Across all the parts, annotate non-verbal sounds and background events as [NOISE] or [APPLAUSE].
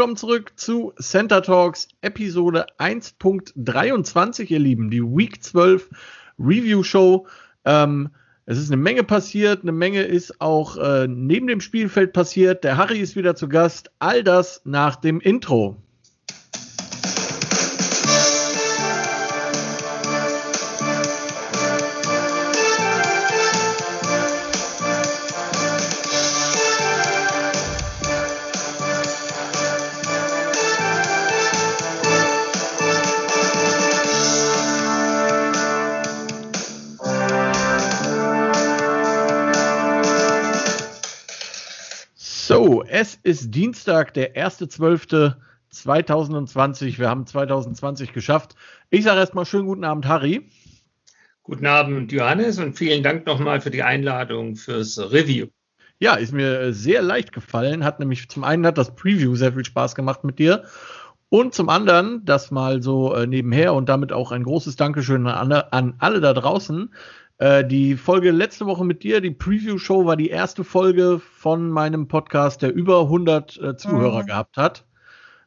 Willkommen zurück zu Center Talks Episode 1.23, ihr Lieben, die Week 12 Review Show. Ähm, es ist eine Menge passiert, eine Menge ist auch äh, neben dem Spielfeld passiert. Der Harry ist wieder zu Gast. All das nach dem Intro. Ist Dienstag, der 1.12.2020. Wir haben 2020 geschafft. Ich sage erstmal schönen guten Abend, Harry. Guten Abend, Johannes, und vielen Dank nochmal für die Einladung fürs Review. Ja, ist mir sehr leicht gefallen. Hat nämlich zum einen hat das Preview sehr viel Spaß gemacht mit dir. Und zum anderen, das mal so äh, nebenher und damit auch ein großes Dankeschön an, an alle da draußen, äh, die Folge letzte Woche mit dir, die Preview-Show, war die erste Folge von meinem Podcast, der über 100 äh, Zuhörer mhm. gehabt hat.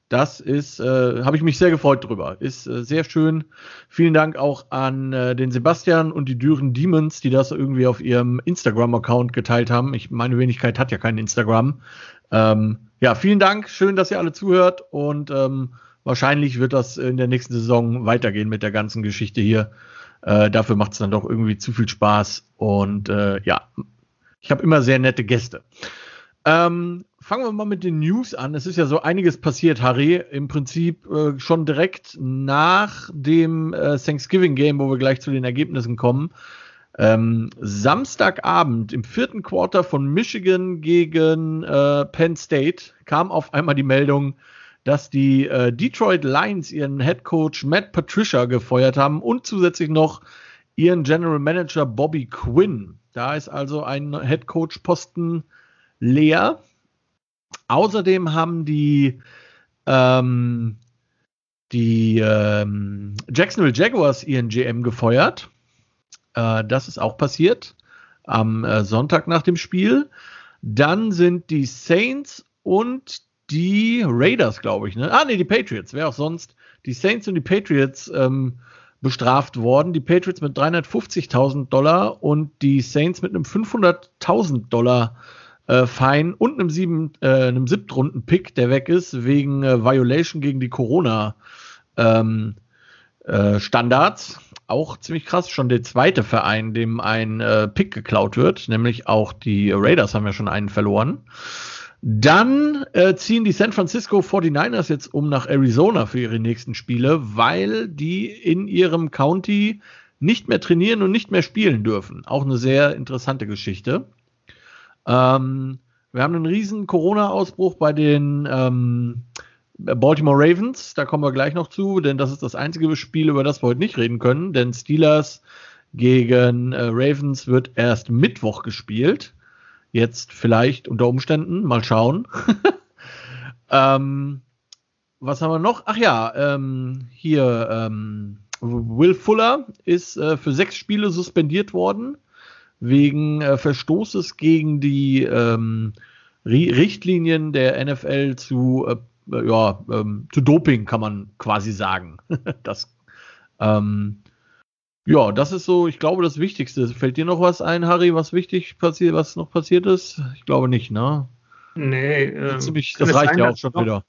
Das ist, äh, habe ich mich sehr gefreut drüber. Ist äh, sehr schön. Vielen Dank auch an äh, den Sebastian und die Düren Demons, die das irgendwie auf ihrem Instagram-Account geteilt haben. Ich, meine Wenigkeit hat ja kein Instagram. Ähm, ja, vielen Dank. Schön, dass ihr alle zuhört und ähm, wahrscheinlich wird das in der nächsten Saison weitergehen mit der ganzen Geschichte hier. Äh, dafür macht es dann doch irgendwie zu viel Spaß. Und äh, ja, ich habe immer sehr nette Gäste. Ähm, fangen wir mal mit den News an. Es ist ja so einiges passiert, Harry. Im Prinzip äh, schon direkt nach dem äh, Thanksgiving Game, wo wir gleich zu den Ergebnissen kommen. Ähm, Samstagabend im vierten Quarter von Michigan gegen äh, Penn State kam auf einmal die Meldung, dass die äh, Detroit Lions ihren Head Coach Matt Patricia gefeuert haben und zusätzlich noch ihren General Manager Bobby Quinn. Da ist also ein Head Coach Posten leer. Außerdem haben die ähm, die ähm, Jacksonville Jaguars ihren GM gefeuert. Äh, das ist auch passiert am äh, Sonntag nach dem Spiel. Dann sind die Saints und die Raiders, glaube ich. Ne? Ah, nee, die Patriots. Wer auch sonst. Die Saints und die Patriots ähm, bestraft worden. Die Patriots mit 350.000 Dollar und die Saints mit einem 500.000 Dollar äh, Fein und einem, sieben, äh, einem Siebtrunden-Pick, der weg ist, wegen äh, Violation gegen die Corona ähm, äh, Standards. Auch ziemlich krass, schon der zweite Verein, dem ein äh, Pick geklaut wird, nämlich auch die Raiders haben ja schon einen verloren. Dann äh, ziehen die San Francisco 49ers jetzt um nach Arizona für ihre nächsten Spiele, weil die in ihrem County nicht mehr trainieren und nicht mehr spielen dürfen. Auch eine sehr interessante Geschichte. Ähm, wir haben einen riesen Corona-Ausbruch bei den ähm, Baltimore Ravens. Da kommen wir gleich noch zu, denn das ist das einzige Spiel, über das wir heute nicht reden können. Denn Steelers gegen äh, Ravens wird erst Mittwoch gespielt. Jetzt vielleicht unter Umständen, mal schauen. [LAUGHS] ähm, was haben wir noch? Ach ja, ähm, hier, ähm, Will Fuller ist äh, für sechs Spiele suspendiert worden wegen äh, Verstoßes gegen die ähm, Richtlinien der NFL zu, äh, ja, ähm, zu Doping, kann man quasi sagen. [LAUGHS] das ähm, ja, das ist so, ich glaube, das Wichtigste. Fällt dir noch was ein, Harry, was wichtig passiert, was noch passiert ist? Ich glaube nicht, ne? Nee, ähm, Ziemlich, das reicht sein, ja auch schon noch, wieder.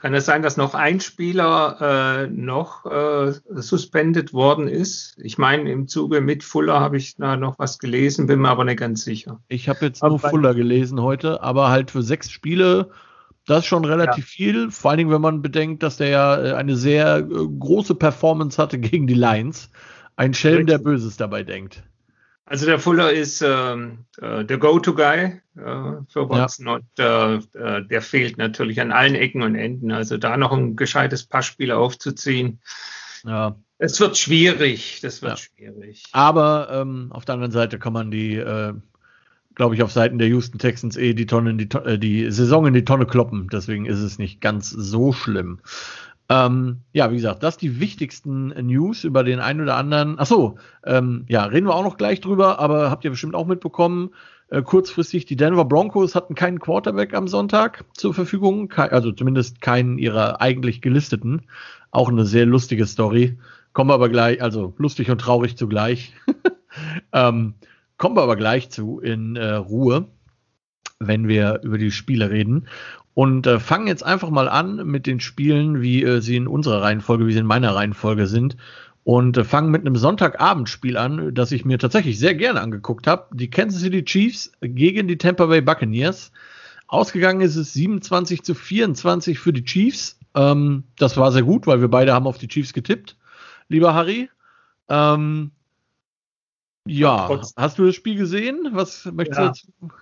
Kann es sein, dass noch ein Spieler äh, noch äh, suspendet worden ist? Ich meine, im Zuge mit Fuller habe ich da noch was gelesen, bin mir aber nicht ganz sicher. Ich habe jetzt aber nur Fuller gelesen heute, aber halt für sechs Spiele, das ist schon relativ ja. viel. Vor allen Dingen, wenn man bedenkt, dass der ja äh, eine sehr äh, große Performance hatte gegen die Lions. Ein Schelm, der Böses dabei denkt. Also der Fuller ist ähm, äh, der Go-To-Guy äh, für Watson ja. und äh, äh, der fehlt natürlich an allen Ecken und Enden. Also da noch ein gescheites Passspiel aufzuziehen. Ja. Es wird schwierig, das wird ja. schwierig. Aber ähm, auf der anderen Seite kann man die, äh, glaube ich, auf Seiten der Houston Texans eh die Tonne, die, äh, die Saison in die Tonne kloppen. Deswegen ist es nicht ganz so schlimm. Ähm, ja, wie gesagt, das die wichtigsten News über den einen oder anderen. Ach so, ähm, ja, reden wir auch noch gleich drüber, aber habt ihr bestimmt auch mitbekommen. äh, kurzfristig. Die Denver Broncos hatten keinen Quarterback am Sonntag zur Verfügung, also zumindest keinen ihrer eigentlich gelisteten. Auch eine sehr lustige Story. Kommen wir aber gleich, also lustig und traurig zugleich. [LAUGHS] ähm, kommen wir aber gleich zu in äh, Ruhe, wenn wir über die Spiele reden. Und äh, fangen jetzt einfach mal an mit den Spielen, wie äh, sie in unserer Reihenfolge, wie sie in meiner Reihenfolge sind. Und äh, fangen mit einem Sonntagabendspiel an, das ich mir tatsächlich sehr gerne angeguckt habe. Die Kansas City Chiefs gegen die Tampa Bay Buccaneers. Ausgegangen ist es 27 zu 24 für die Chiefs. Ähm, das war sehr gut, weil wir beide haben auf die Chiefs getippt, lieber Harry. Ähm, ja, hast du das Spiel gesehen? Was möchtest ja. du dazu?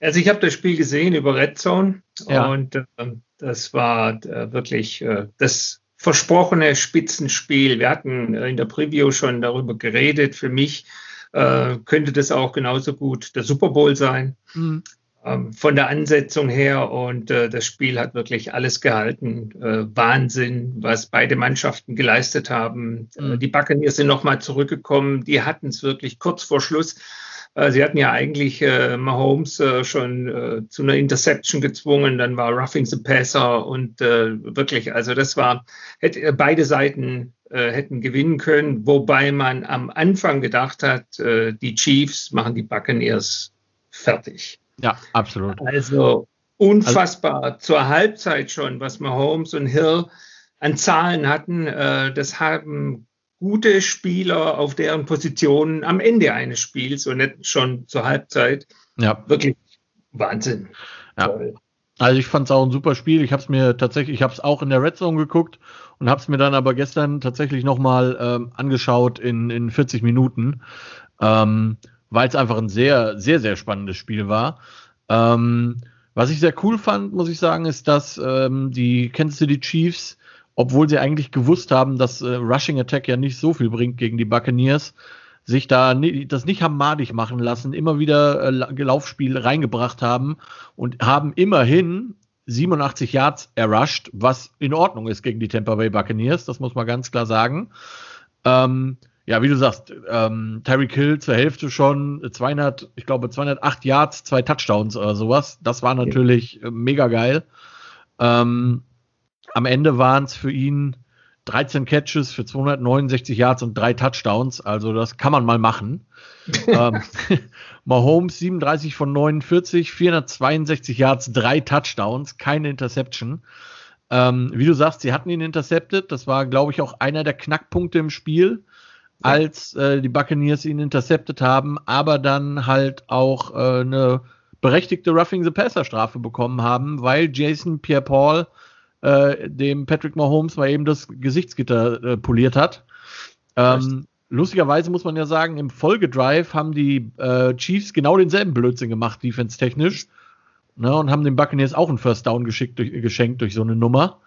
Also ich habe das Spiel gesehen über Red Zone ja. und äh, das war äh, wirklich äh, das versprochene Spitzenspiel. Wir hatten in der Preview schon darüber geredet. Für mich äh, könnte das auch genauso gut der Super Bowl sein. Mhm. Ähm, von der Ansetzung her und äh, das Spiel hat wirklich alles gehalten. Äh, Wahnsinn, was beide Mannschaften geleistet haben. Mhm. die Buccaneers sind nochmal zurückgekommen. Die hatten es wirklich kurz vor Schluss äh, sie hatten ja eigentlich äh, Mahomes äh, schon äh, zu einer Interception gezwungen, dann war Roughing the Passer und äh, wirklich, also das war, hätte, äh, beide Seiten äh, hätten gewinnen können, wobei man am Anfang gedacht hat, äh, die Chiefs machen die Buccaneers fertig. Ja, absolut. Also unfassbar also, zur Halbzeit schon, was Mahomes und Hill an Zahlen hatten. Äh, das haben gute Spieler auf deren Positionen am Ende eines Spiels und nicht schon zur Halbzeit. Ja. Wirklich Wahnsinn. Ja. Toll. Also ich fand es auch ein super Spiel. Ich habe es mir tatsächlich, ich habe es auch in der Red Zone geguckt und habe es mir dann aber gestern tatsächlich nochmal ähm, angeschaut in, in 40 Minuten, ähm, weil es einfach ein sehr, sehr, sehr spannendes Spiel war. Ähm, was ich sehr cool fand, muss ich sagen, ist, dass ähm, die Kansas City Chiefs obwohl sie eigentlich gewusst haben, dass äh, Rushing Attack ja nicht so viel bringt gegen die Buccaneers, sich da das nicht haben madig machen lassen, immer wieder äh, Laufspiel reingebracht haben und haben immerhin 87 Yards errusht, was in Ordnung ist gegen die Tampa Bay Buccaneers, das muss man ganz klar sagen. Ähm, ja, wie du sagst, ähm, Tyreek Hill zur Hälfte schon 200, ich glaube 208 Yards, zwei Touchdowns oder sowas. Das war natürlich äh, mega geil. Ähm, am Ende waren es für ihn 13 Catches für 269 Yards und drei Touchdowns. Also das kann man mal machen. [LAUGHS] ähm, [LAUGHS] Mahomes 37 von 49, 462 Yards, drei Touchdowns, keine Interception. Ähm, wie du sagst, sie hatten ihn intercepted. Das war, glaube ich, auch einer der Knackpunkte im Spiel, ja. als äh, die Buccaneers ihn intercepted haben, aber dann halt auch äh, eine berechtigte Roughing the Passer Strafe bekommen haben, weil Jason Pierre-Paul äh, dem Patrick Mahomes mal eben das Gesichtsgitter äh, poliert hat. Ähm, lustigerweise muss man ja sagen, im Folgedrive haben die äh, Chiefs genau denselben Blödsinn gemacht, defense-technisch. Ne, und haben den Buccaneers auch einen First Down geschickt, durch, geschenkt durch so eine Nummer.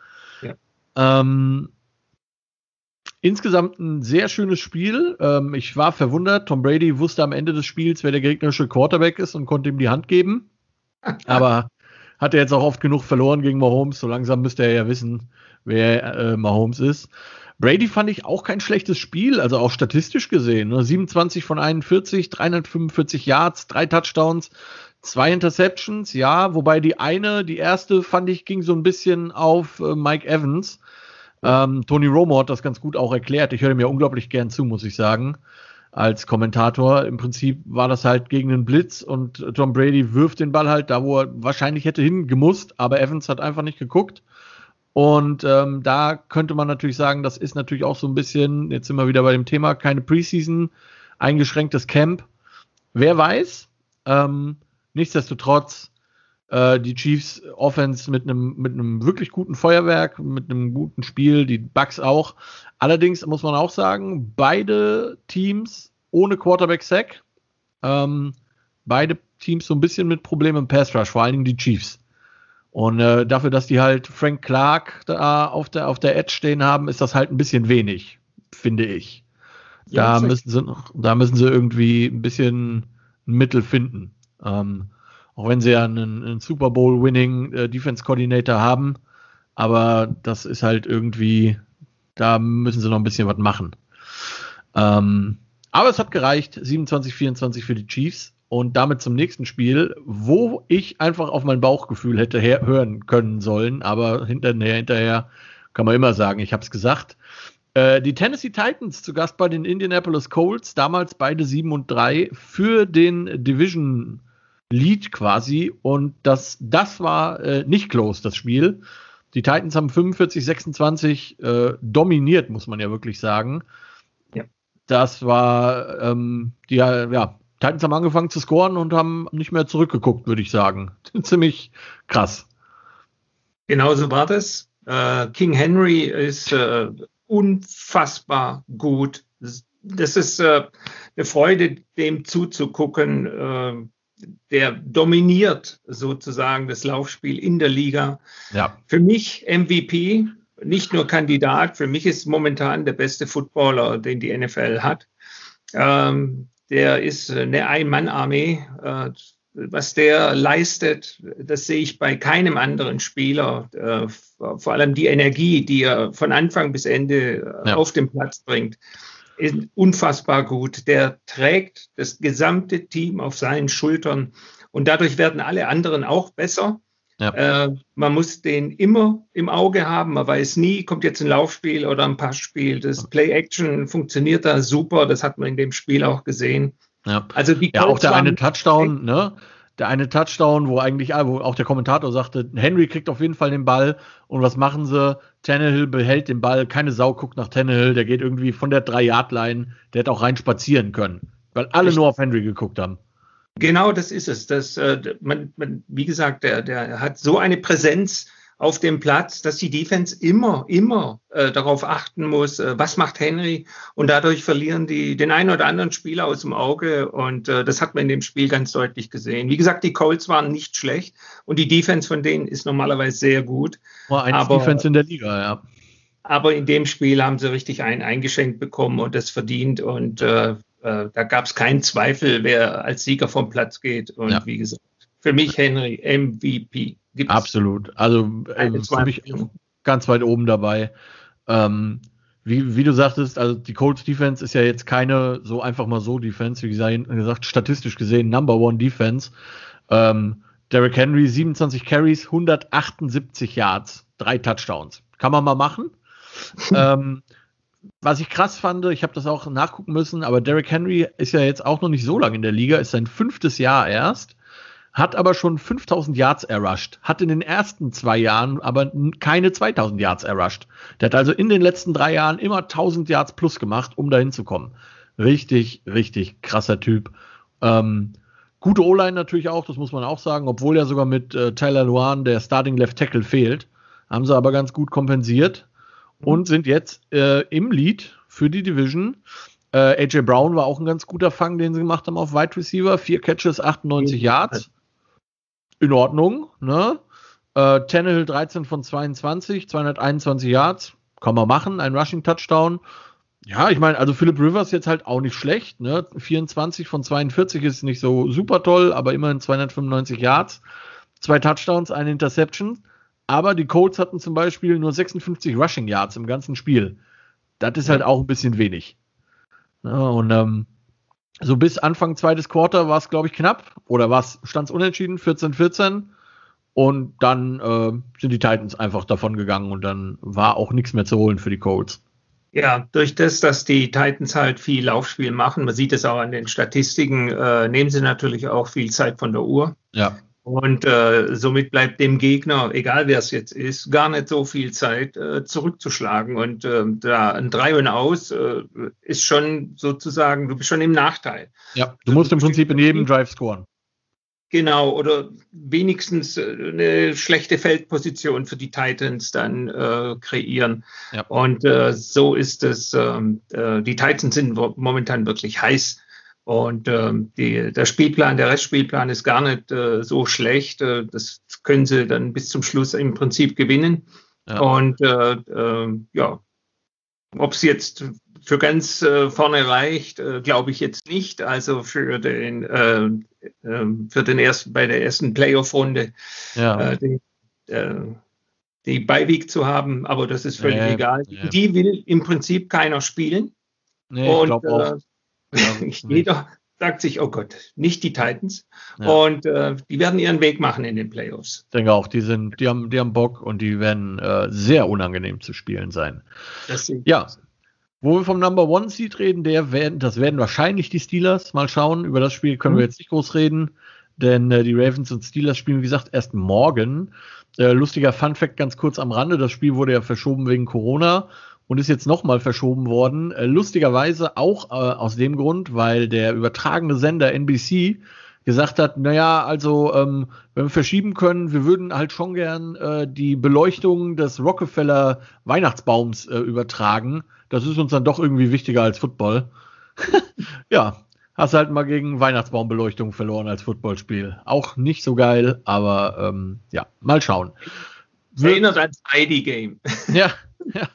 Ja. Ähm, insgesamt ein sehr schönes Spiel. Ähm, ich war verwundert. Tom Brady wusste am Ende des Spiels, wer der gegnerische Quarterback ist und konnte ihm die Hand geben. [LAUGHS] Aber hat er jetzt auch oft genug verloren gegen Mahomes. So langsam müsste er ja wissen, wer äh, Mahomes ist. Brady fand ich auch kein schlechtes Spiel, also auch statistisch gesehen. Ne? 27 von 41, 345 Yards, drei Touchdowns, zwei Interceptions, ja, wobei die eine, die erste, fand ich, ging so ein bisschen auf äh, Mike Evans. Ähm, Tony Romo hat das ganz gut auch erklärt. Ich höre mir unglaublich gern zu, muss ich sagen als Kommentator. Im Prinzip war das halt gegen einen Blitz und Tom Brady wirft den Ball halt da, wo er wahrscheinlich hätte hingemusst, aber Evans hat einfach nicht geguckt. Und ähm, da könnte man natürlich sagen, das ist natürlich auch so ein bisschen, jetzt sind wir wieder bei dem Thema, keine Preseason, eingeschränktes Camp. Wer weiß? Ähm, nichtsdestotrotz, äh, die Chiefs Offense mit einem mit einem wirklich guten Feuerwerk, mit einem guten Spiel, die Bucks auch. Allerdings muss man auch sagen, beide Teams ohne Quarterback-Sack, ähm, beide Teams so ein bisschen mit Problemen im Pass Rush, vor allen Dingen die Chiefs. Und äh, dafür, dass die halt Frank Clark da auf der, auf der Edge stehen haben, ist das halt ein bisschen wenig, finde ich. Da, ja, müssen sie, da müssen sie irgendwie ein bisschen ein Mittel finden. Ähm, auch wenn sie ja einen, einen Super Bowl-Winning äh, Defense Coordinator haben, aber das ist halt irgendwie da müssen sie noch ein bisschen was machen. Ähm, aber es hat gereicht. 27, 24 für die Chiefs. und damit zum nächsten Spiel, wo ich einfach auf mein Bauchgefühl hätte hören können sollen, aber hinterher, hinterher kann man immer sagen, ich habe es gesagt. Äh, die Tennessee Titans zu Gast bei den Indianapolis Colts, damals beide 7 und 3 für den Division Lead quasi und das, das war äh, nicht close, das Spiel. Die Titans haben 45, 26 äh, dominiert, muss man ja wirklich sagen. Ja. Das war, ähm, die, ja, Titans haben angefangen zu scoren und haben nicht mehr zurückgeguckt, würde ich sagen. [LAUGHS] Ziemlich krass. Genauso war das. Äh, King Henry ist äh, unfassbar gut. Das ist äh, eine Freude, dem zuzugucken. Äh, der dominiert sozusagen das Laufspiel in der Liga. Ja. Für mich MVP, nicht nur Kandidat, für mich ist momentan der beste Footballer, den die NFL hat. Ähm, der ist eine Ein-Mann-Armee. Äh, was der leistet, das sehe ich bei keinem anderen Spieler. Äh, vor allem die Energie, die er von Anfang bis Ende ja. auf den Platz bringt ist unfassbar gut. Der trägt das gesamte Team auf seinen Schultern und dadurch werden alle anderen auch besser. Ja. Äh, man muss den immer im Auge haben. Man weiß nie, kommt jetzt ein Laufspiel oder ein Passspiel. Das Play-Action funktioniert da super. Das hat man in dem Spiel auch gesehen. Ja, also die ja auch der eine Touchdown, ne? Der eine Touchdown, wo eigentlich, ah, wo auch der Kommentator sagte, Henry kriegt auf jeden Fall den Ball und was machen sie? Tannehill behält den Ball, keine Sau guckt nach Tannehill, der geht irgendwie von der 3-Yard-Line, der hätte auch rein spazieren können, weil alle Echt? nur auf Henry geguckt haben. Genau, das ist es. Das, äh, man, man, wie gesagt, der, der hat so eine Präsenz, auf dem Platz, dass die Defense immer, immer äh, darauf achten muss, äh, was macht Henry und dadurch verlieren die den einen oder anderen Spieler aus dem Auge und äh, das hat man in dem Spiel ganz deutlich gesehen. Wie gesagt, die Colts waren nicht schlecht und die Defense von denen ist normalerweise sehr gut. War eins aber, Defense in der Liga, ja. Aber in dem Spiel haben sie richtig ein eingeschenkt bekommen und das verdient und äh, äh, da gab es keinen Zweifel, wer als Sieger vom Platz geht und ja. wie gesagt, für mich Henry MVP. Gibt's Absolut. Also äh, für mich ganz weit oben dabei. Ähm, wie, wie, du sagtest, also die Colts Defense ist ja jetzt keine so einfach mal so Defense, wie gesagt, statistisch gesehen Number One Defense. Ähm, Derrick Henry 27 Carries, 178 Yards, drei Touchdowns. Kann man mal machen. [LAUGHS] ähm, was ich krass fand, ich habe das auch nachgucken müssen, aber Derrick Henry ist ja jetzt auch noch nicht so lange in der Liga, ist sein fünftes Jahr erst hat aber schon 5000 Yards errusht, hat in den ersten zwei Jahren aber keine 2000 Yards errusht. Der hat also in den letzten drei Jahren immer 1000 Yards plus gemacht, um dahin zu kommen. Richtig, richtig krasser Typ. Ähm, gute O-Line natürlich auch, das muss man auch sagen, obwohl ja sogar mit äh, Tyler Luan der Starting Left Tackle fehlt, haben sie aber ganz gut kompensiert und sind jetzt äh, im Lead für die Division. Äh, AJ Brown war auch ein ganz guter Fang, den sie gemacht haben auf Wide Receiver. Vier Catches, 98 Yards in Ordnung. Ne? Äh, Tannehill 13 von 22, 221 Yards, kann man machen, ein Rushing Touchdown. Ja, ich meine, also Philip Rivers jetzt halt auch nicht schlecht. Ne? 24 von 42 ist nicht so super toll, aber immerhin 295 Yards, zwei Touchdowns, eine Interception. Aber die Colts hatten zum Beispiel nur 56 Rushing Yards im ganzen Spiel. Das ist halt auch ein bisschen wenig. Ja, und ähm, so bis Anfang zweites Quarter war es, glaube ich, knapp. Oder war es, stand es unentschieden, 14-14. Und dann äh, sind die Titans einfach davon gegangen und dann war auch nichts mehr zu holen für die Colts. Ja, durch das, dass die Titans halt viel Laufspiel machen, man sieht es auch an den Statistiken, äh, nehmen sie natürlich auch viel Zeit von der Uhr. Ja. Und äh, somit bleibt dem Gegner, egal wer es jetzt ist, gar nicht so viel Zeit äh, zurückzuschlagen. Und äh, da ein Drei und Aus äh, ist schon sozusagen, du bist schon im Nachteil. Ja, du musst im Prinzip in jedem Drive scoren. Genau, oder wenigstens äh, eine schlechte Feldposition für die Titans dann äh, kreieren. Ja. Und äh, so ist es. Ähm, äh, die Titans sind momentan wirklich heiß und ähm, die, der Spielplan, der Restspielplan ist gar nicht äh, so schlecht. Äh, das können sie dann bis zum Schluss im Prinzip gewinnen. Ja. Und äh, äh, ja, ob es jetzt für ganz äh, vorne reicht, äh, glaube ich jetzt nicht. Also für den äh, für den ersten bei der ersten Playoff-Runde ja. äh, die, äh, die Beiweg zu haben, aber das ist völlig ja, egal. Ja. Die will im Prinzip keiner spielen. Nee, Und, [LAUGHS] jeder, sagt sich, oh Gott, nicht die Titans. Ja. Und äh, die werden ihren Weg machen in den Playoffs. Ich denke auch, die sind, die haben, die haben Bock und die werden äh, sehr unangenehm zu spielen sein. ja. Wo wir vom Number One Seed reden, der werden, das werden wahrscheinlich die Steelers. Mal schauen. Über das Spiel können mhm. wir jetzt nicht groß reden, denn äh, die Ravens und Steelers spielen, wie gesagt, erst morgen. Äh, lustiger Fun Fact ganz kurz am Rande: Das Spiel wurde ja verschoben wegen Corona und ist jetzt nochmal verschoben worden. Äh, lustigerweise auch äh, aus dem Grund, weil der übertragene Sender NBC gesagt hat, naja, also ähm, wenn wir verschieben können, wir würden halt schon gern äh, die Beleuchtung des Rockefeller Weihnachtsbaums äh, übertragen. Das ist uns dann doch irgendwie wichtiger als Football. [LAUGHS] ja, hast halt mal gegen Weihnachtsbaumbeleuchtung verloren als Footballspiel. Auch nicht so geil, aber ähm, ja, mal schauen. Erinnert ans ID-Game. ja, [LAUGHS] ja.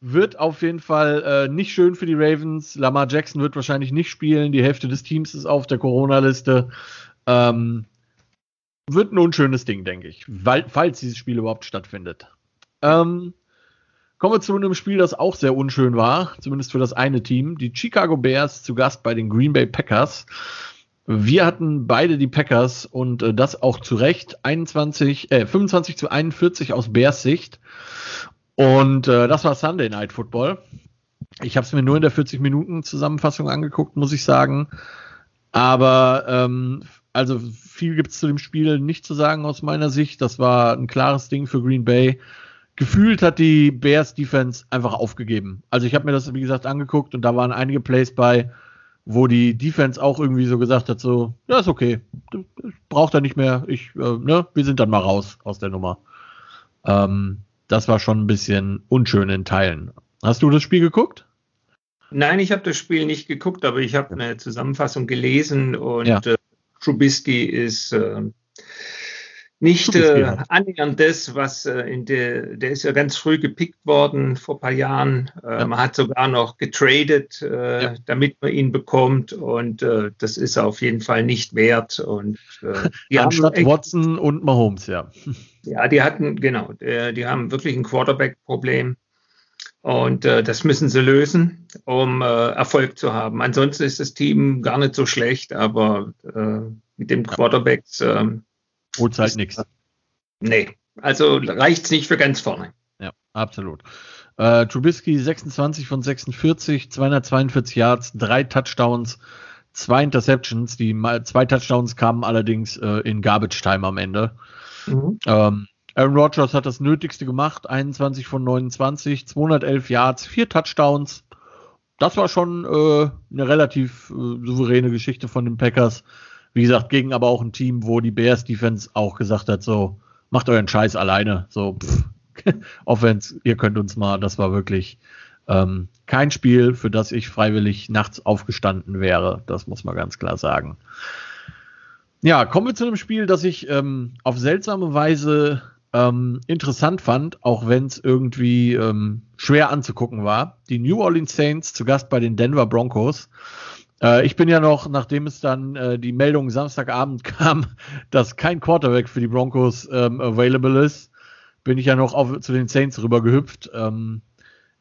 Wird auf jeden Fall äh, nicht schön für die Ravens. Lamar Jackson wird wahrscheinlich nicht spielen. Die Hälfte des Teams ist auf der Corona-Liste. Ähm, wird ein unschönes Ding, denke ich, weil, falls dieses Spiel überhaupt stattfindet. Ähm, kommen wir zu einem Spiel, das auch sehr unschön war, zumindest für das eine Team. Die Chicago Bears zu Gast bei den Green Bay Packers. Wir hatten beide die Packers und äh, das auch zu Recht. 21, äh, 25 zu 41 aus Bears Sicht. Und äh, das war Sunday Night Football. Ich habe es mir nur in der 40 Minuten Zusammenfassung angeguckt, muss ich sagen. Aber ähm, also viel gibt es zu dem Spiel nicht zu sagen aus meiner Sicht. Das war ein klares Ding für Green Bay. Gefühlt hat die Bears Defense einfach aufgegeben. Also ich habe mir das wie gesagt angeguckt und da waren einige Plays bei, wo die Defense auch irgendwie so gesagt hat, so ja ist okay, braucht er nicht mehr. Ich, äh, ne, wir sind dann mal raus aus der Nummer. Ähm, das war schon ein bisschen unschön in Teilen. Hast du das Spiel geguckt? Nein, ich habe das Spiel nicht geguckt, aber ich habe eine Zusammenfassung gelesen und ja. äh, Trubisky ist äh, nicht äh, annähernd das, was äh, in der, der ist ja ganz früh gepickt worden vor ein paar Jahren. Äh, ja. Man hat sogar noch getradet, äh, ja. damit man ihn bekommt und äh, das ist auf jeden Fall nicht wert. Und äh, [LAUGHS] Anstatt Watson und Mahomes, ja. [LAUGHS] Ja, die hatten, genau, die haben wirklich ein Quarterback-Problem. Und äh, das müssen sie lösen, um äh, Erfolg zu haben. Ansonsten ist das Team gar nicht so schlecht, aber äh, mit dem Quarterbacks. Äh, Holt halt nichts. Nee, also reicht es nicht für ganz vorne. Ja, absolut. Äh, Trubisky 26 von 46, 242 Yards, drei Touchdowns, zwei Interceptions. Die zwei Touchdowns kamen allerdings äh, in Garbage Time am Ende. Mhm. Ähm, Aaron Rodgers hat das Nötigste gemacht, 21 von 29, 211 Yards, vier Touchdowns. Das war schon äh, eine relativ äh, souveräne Geschichte von den Packers. Wie gesagt, gegen aber auch ein Team, wo die Bears Defense auch gesagt hat, so, macht euren Scheiß alleine. So, pff, [LAUGHS] Offense, ihr könnt uns mal, das war wirklich ähm, kein Spiel, für das ich freiwillig nachts aufgestanden wäre. Das muss man ganz klar sagen. Ja, kommen wir zu einem Spiel, das ich ähm, auf seltsame Weise ähm, interessant fand, auch wenn es irgendwie ähm, schwer anzugucken war. Die New Orleans Saints zu Gast bei den Denver Broncos. Äh, ich bin ja noch, nachdem es dann äh, die Meldung Samstagabend [LAUGHS] kam, dass kein Quarterback für die Broncos ähm, available ist, bin ich ja noch auf, zu den Saints rüber gehüpft. Ähm,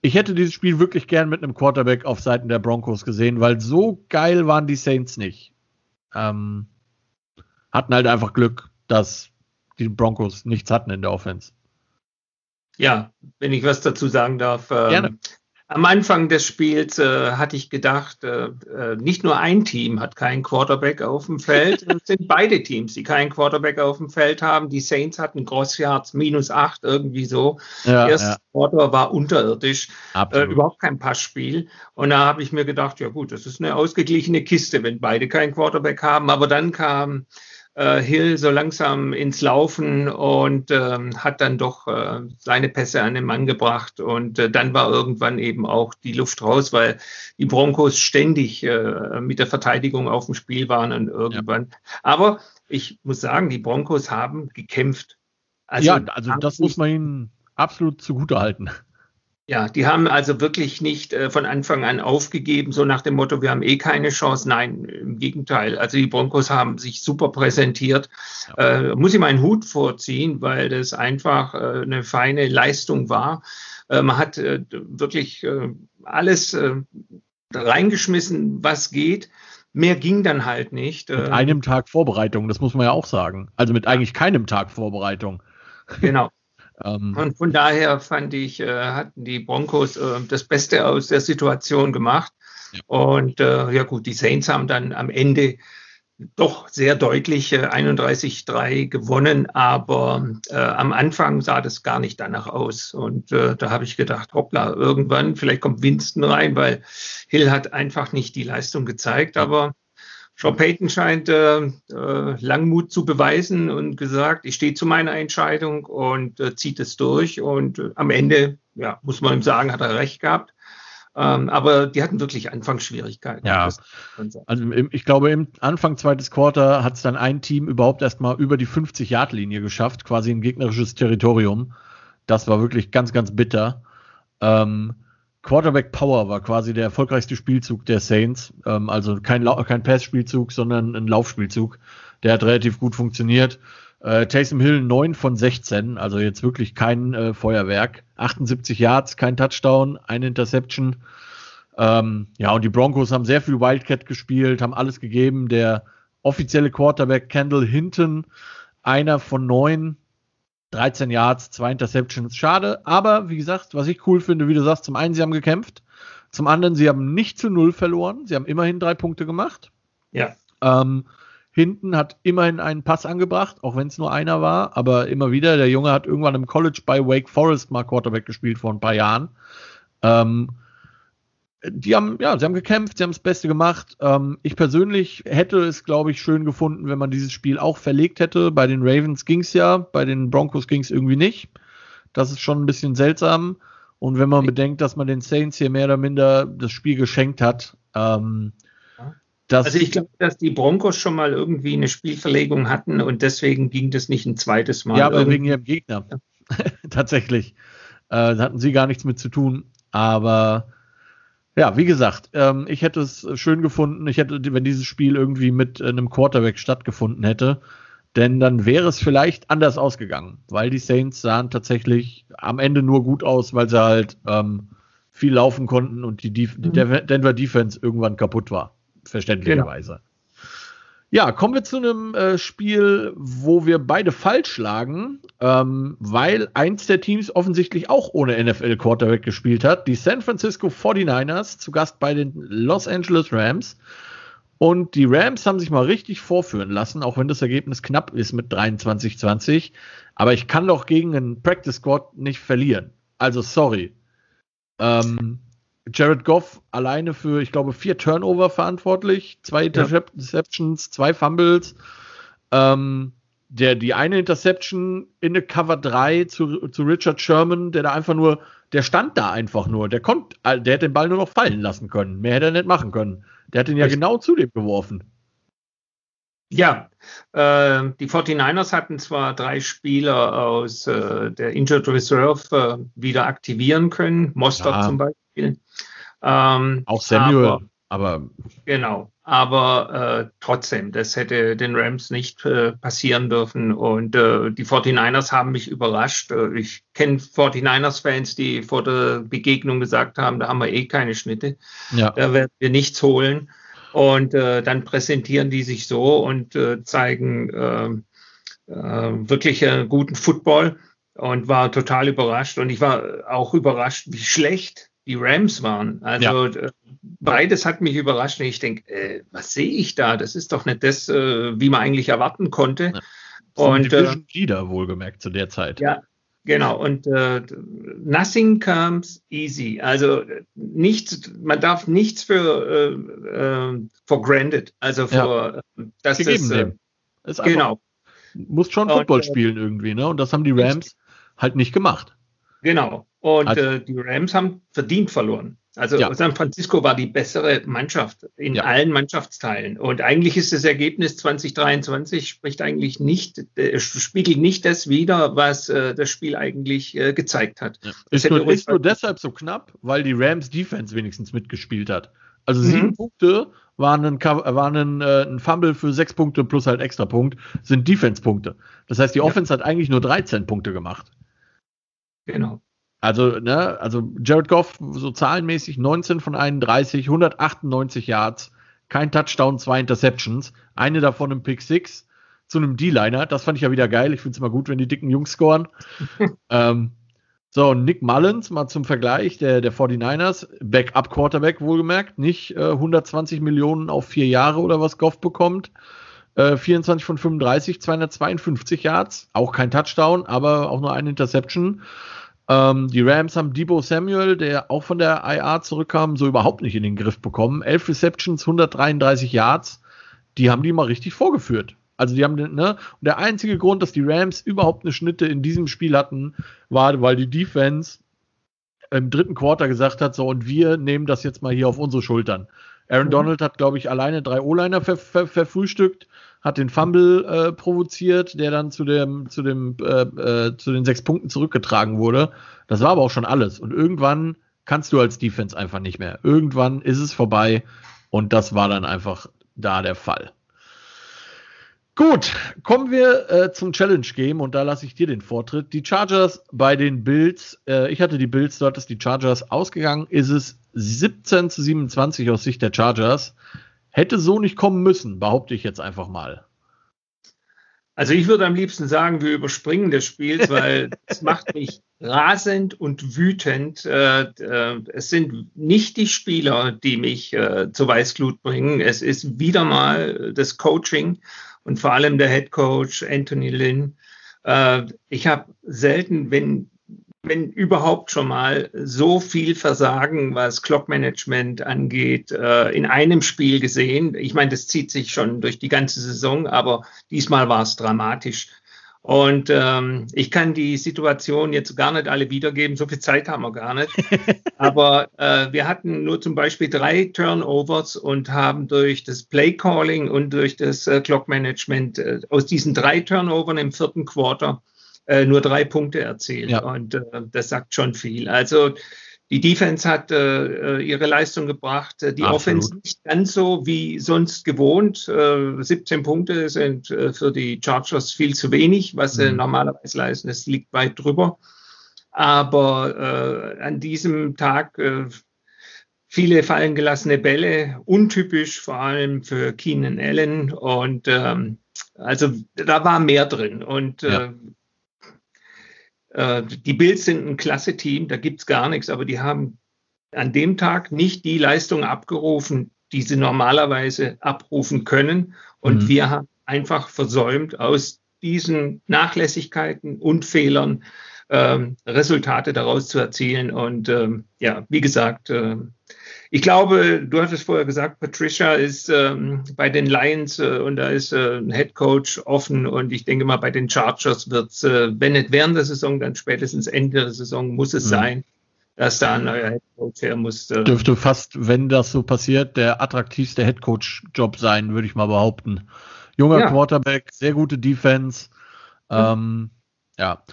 ich hätte dieses Spiel wirklich gern mit einem Quarterback auf Seiten der Broncos gesehen, weil so geil waren die Saints nicht. Ähm, hatten halt einfach Glück, dass die Broncos nichts hatten in der Offense. Ja, wenn ich was dazu sagen darf. Ähm, Gerne. Am Anfang des Spiels äh, hatte ich gedacht, äh, äh, nicht nur ein Team hat keinen Quarterback auf dem Feld, [LAUGHS] es sind beide Teams, die keinen Quarterback auf dem Feld haben. Die Saints hatten Grossjahrs minus acht, irgendwie so. Ja, Erstes ja. Quarter war unterirdisch, äh, überhaupt kein Passspiel. Und da habe ich mir gedacht, ja gut, das ist eine ausgeglichene Kiste, wenn beide keinen Quarterback haben. Aber dann kam äh, Hill so langsam ins Laufen und ähm, hat dann doch äh, seine Pässe an den Mann gebracht. Und äh, dann war irgendwann eben auch die Luft raus, weil die Broncos ständig äh, mit der Verteidigung auf dem Spiel waren und irgendwann. Ja. Aber ich muss sagen, die Broncos haben gekämpft. Also, ja, also das muss man ihnen absolut zugute halten. Ja, die haben also wirklich nicht äh, von Anfang an aufgegeben, so nach dem Motto, wir haben eh keine Chance. Nein, im Gegenteil. Also die Broncos haben sich super präsentiert. Ja. Äh, muss ich meinen Hut vorziehen, weil das einfach äh, eine feine Leistung war. Äh, man hat äh, wirklich alles reingeschmissen, was geht. mehr ging dann halt nicht. Mit einem Tag Vorbereitung, das muss man ja auch sagen. Also mit eigentlich keinem Tag Vorbereitung. Genau. Ähm, und von daher fand ich, äh, hatten die Broncos äh, das Beste aus der Situation gemacht. Ja. Und äh, ja gut, die Saints haben dann am Ende doch sehr deutlich äh, 31-3 gewonnen, aber äh, am Anfang sah das gar nicht danach aus. Und äh, da habe ich gedacht, hoppla, irgendwann, vielleicht kommt Winston rein, weil Hill hat einfach nicht die Leistung gezeigt, aber Sean Payton scheint äh, äh, Langmut zu beweisen und gesagt, ich stehe zu meiner Entscheidung und äh, zieht es durch. Und äh, am Ende, ja, muss man ihm sagen, hat er recht gehabt. Ähm, aber die hatten wirklich Anfangsschwierigkeiten. Ja, also ich glaube, im Anfang zweites Quarter hat es dann ein Team überhaupt erstmal über die 50-Yard-Linie geschafft, quasi ein gegnerisches Territorium. Das war wirklich ganz, ganz bitter. Ähm, Quarterback Power war quasi der erfolgreichste Spielzug der Saints. Ähm, also kein, kein Pass-Spielzug, sondern ein Laufspielzug. Der hat relativ gut funktioniert. Äh, Taysom Hill 9 von 16, also jetzt wirklich kein äh, Feuerwerk. 78 Yards, kein Touchdown, eine Interception. Ähm, ja, und die Broncos haben sehr viel Wildcat gespielt, haben alles gegeben. Der offizielle Quarterback Kendall Hinton, einer von neun, 13 Yards, zwei Interceptions. Schade, aber wie gesagt, was ich cool finde, wie du sagst, zum einen, sie haben gekämpft, zum anderen, sie haben nicht zu null verloren, sie haben immerhin drei Punkte gemacht. Ja. Ähm, hinten hat immerhin einen Pass angebracht, auch wenn es nur einer war, aber immer wieder. Der Junge hat irgendwann im College bei Wake Forest mal Quarterback gespielt vor ein paar Jahren. Ähm, die haben, ja, sie haben gekämpft, sie haben das Beste gemacht. Ähm, ich persönlich hätte es, glaube ich, schön gefunden, wenn man dieses Spiel auch verlegt hätte. Bei den Ravens ging es ja, bei den Broncos ging es irgendwie nicht. Das ist schon ein bisschen seltsam. Und wenn man bedenkt, dass man den Saints hier mehr oder minder das Spiel geschenkt hat, ähm, also ich glaube, dass die Broncos schon mal irgendwie eine Spielverlegung hatten und deswegen ging das nicht ein zweites Mal. Ja, aber irgendwie. wegen ihrem Gegner. Ja. [LAUGHS] Tatsächlich. Äh, da hatten sie gar nichts mit zu tun. Aber ja, wie gesagt, ähm, ich hätte es schön gefunden, ich hätte, wenn dieses Spiel irgendwie mit einem Quarterback stattgefunden hätte, denn dann wäre es vielleicht anders ausgegangen, weil die Saints sahen tatsächlich am Ende nur gut aus, weil sie halt ähm, viel laufen konnten und die, Def mhm. Denver Defense irgendwann kaputt war verständlicherweise. Ja, kommen wir zu einem äh, Spiel, wo wir beide falsch lagen, ähm, weil eins der Teams offensichtlich auch ohne NFL-Quarterback gespielt hat. Die San Francisco 49ers zu Gast bei den Los Angeles Rams. Und die Rams haben sich mal richtig vorführen lassen, auch wenn das Ergebnis knapp ist mit 23-20. Aber ich kann doch gegen einen Practice Squad nicht verlieren. Also sorry. Ähm, Jared Goff alleine für, ich glaube, vier Turnover verantwortlich, zwei Interceptions, ja. zwei Fumbles. Ähm, der, die eine Interception in eine Cover 3 zu, zu Richard Sherman, der da einfach nur, der stand da einfach nur. Der konnte, der hätte den Ball nur noch fallen lassen können. Mehr hätte er nicht machen können. Der hat ihn ja Richtig. genau zu dem geworfen. Ja, äh, die 49ers hatten zwar drei Spieler aus äh, der Injured Reserve äh, wieder aktivieren können, Mostert ja. zum Beispiel. Ähm, Auch Samuel, aber, aber genau. Aber äh, trotzdem, das hätte den Rams nicht äh, passieren dürfen. Und äh, die 49ers haben mich überrascht. Äh, ich kenne 49ers-Fans, die vor der Begegnung gesagt haben, da haben wir eh keine Schnitte. Ja. Da werden wir nichts holen. Und äh, dann präsentieren die sich so und äh, zeigen äh, äh, wirklich guten Football und war total überrascht. Und ich war auch überrascht, wie schlecht die Rams waren. Also ja. Äh, beides hat mich überrascht. Ich denke, äh, was sehe ich da? Das ist doch nicht das, äh, wie man eigentlich erwarten konnte. Ja. Und Division äh, Leader wohlgemerkt zu der Zeit. Ja, genau. Und äh, nothing comes easy. Also nichts, man darf nichts für äh, for granted. Also für ja. das ist, äh, ist genau. Muss schon Football und, spielen irgendwie, ne? Und das haben die Rams halt nicht gemacht. Genau. Und also, äh, die Rams haben verdient verloren. Also ja. San Francisco war die bessere Mannschaft in ja. allen Mannschaftsteilen. Und eigentlich ist das Ergebnis 2023 spricht eigentlich nicht, äh, spiegelt nicht das wider, was äh, das Spiel eigentlich äh, gezeigt hat. Ja. Ist, nur, ist nur deshalb so knapp, weil die Rams Defense wenigstens mitgespielt hat. Also sieben mhm. Punkte waren, ein, waren ein, äh, ein, Fumble für sechs Punkte plus halt extra Punkt, sind Defense-Punkte. Das heißt, die Offense hat eigentlich nur 13 Punkte gemacht. Genau. Also, ne, also Jared Goff so zahlenmäßig 19 von 31, 198 Yards, kein Touchdown, zwei Interceptions, eine davon im Pick Six zu einem D-Liner. Das fand ich ja wieder geil. Ich finde es immer gut, wenn die dicken Jungs scoren. [LAUGHS] ähm, so, Nick Mullins, mal zum Vergleich, der, der 49ers, Backup-Quarterback wohlgemerkt, nicht äh, 120 Millionen auf vier Jahre oder was Goff bekommt. Äh, 24 von 35, 252 Yards, auch kein Touchdown, aber auch nur eine Interception. Ähm, die Rams haben Debo Samuel, der auch von der IA zurückkam, so überhaupt nicht in den Griff bekommen. 11 Receptions, 133 Yards. Die haben die mal richtig vorgeführt. Also die haben, ne, und der einzige Grund, dass die Rams überhaupt eine Schnitte in diesem Spiel hatten, war, weil die Defense im dritten Quarter gesagt hat, so, und wir nehmen das jetzt mal hier auf unsere Schultern. Aaron mhm. Donald hat, glaube ich, alleine drei O-Liner ver ver verfrühstückt, hat den Fumble äh, provoziert, der dann zu dem, zu dem, äh, äh, zu den sechs Punkten zurückgetragen wurde. Das war aber auch schon alles. Und irgendwann kannst du als Defense einfach nicht mehr. Irgendwann ist es vorbei. Und das war dann einfach da der Fall. Gut, kommen wir äh, zum Challenge Game und da lasse ich dir den Vortritt. Die Chargers bei den Bills, äh, ich hatte die Bills, dort ist die Chargers ausgegangen, ist es 17 zu 27 aus Sicht der Chargers. Hätte so nicht kommen müssen, behaupte ich jetzt einfach mal. Also ich würde am liebsten sagen, wir überspringen das Spiel, [LAUGHS] weil es macht mich rasend und wütend. Äh, äh, es sind nicht die Spieler, die mich äh, zur Weißglut bringen. Es ist wieder mal das Coaching und vor allem der Head Coach Anthony Lynn. Ich habe selten, wenn, wenn überhaupt schon mal so viel Versagen, was Clock-Management angeht, äh, in einem Spiel gesehen. Ich meine, das zieht sich schon durch die ganze Saison, aber diesmal war es dramatisch. Und ähm, ich kann die Situation jetzt gar nicht alle wiedergeben, so viel Zeit haben wir gar nicht. [LAUGHS] Aber äh, wir hatten nur zum Beispiel drei Turnovers und haben durch das Play Calling und durch das äh, Clock Management äh, aus diesen drei Turnovern im vierten Quarter äh, nur drei Punkte erzielt. Ja. Und äh, das sagt schon viel. Also die Defense hat äh, ihre Leistung gebracht, die Absolut. Offense nicht ganz so wie sonst gewohnt. Äh, 17 Punkte sind äh, für die Chargers viel zu wenig, was sie mhm. normalerweise leisten. Es liegt weit drüber. Aber äh, an diesem Tag äh, viele fallen gelassene Bälle, untypisch vor allem für Keenan Allen. Und ähm, also da war mehr drin. Und ja. äh, äh, die Bills sind ein klasse Team, da gibt's gar nichts, aber die haben an dem Tag nicht die Leistung abgerufen, die sie normalerweise abrufen können. Und mhm. wir haben einfach versäumt, aus diesen Nachlässigkeiten und Fehlern ähm, Resultate daraus zu erzielen. Und ähm, ja, wie gesagt, äh, ich glaube, du hattest vorher gesagt, Patricia ist ähm, bei den Lions äh, und da ist äh, ein Head Coach offen und ich denke mal, bei den Chargers wird es, äh, wenn nicht während der Saison, dann spätestens Ende der Saison muss es mhm. sein, dass da ein neuer Head Coach her muss. Äh, Dürfte fast, wenn das so passiert, der attraktivste Head Coach Job sein, würde ich mal behaupten. Junger ja. Quarterback, sehr gute Defense. Ähm, ja.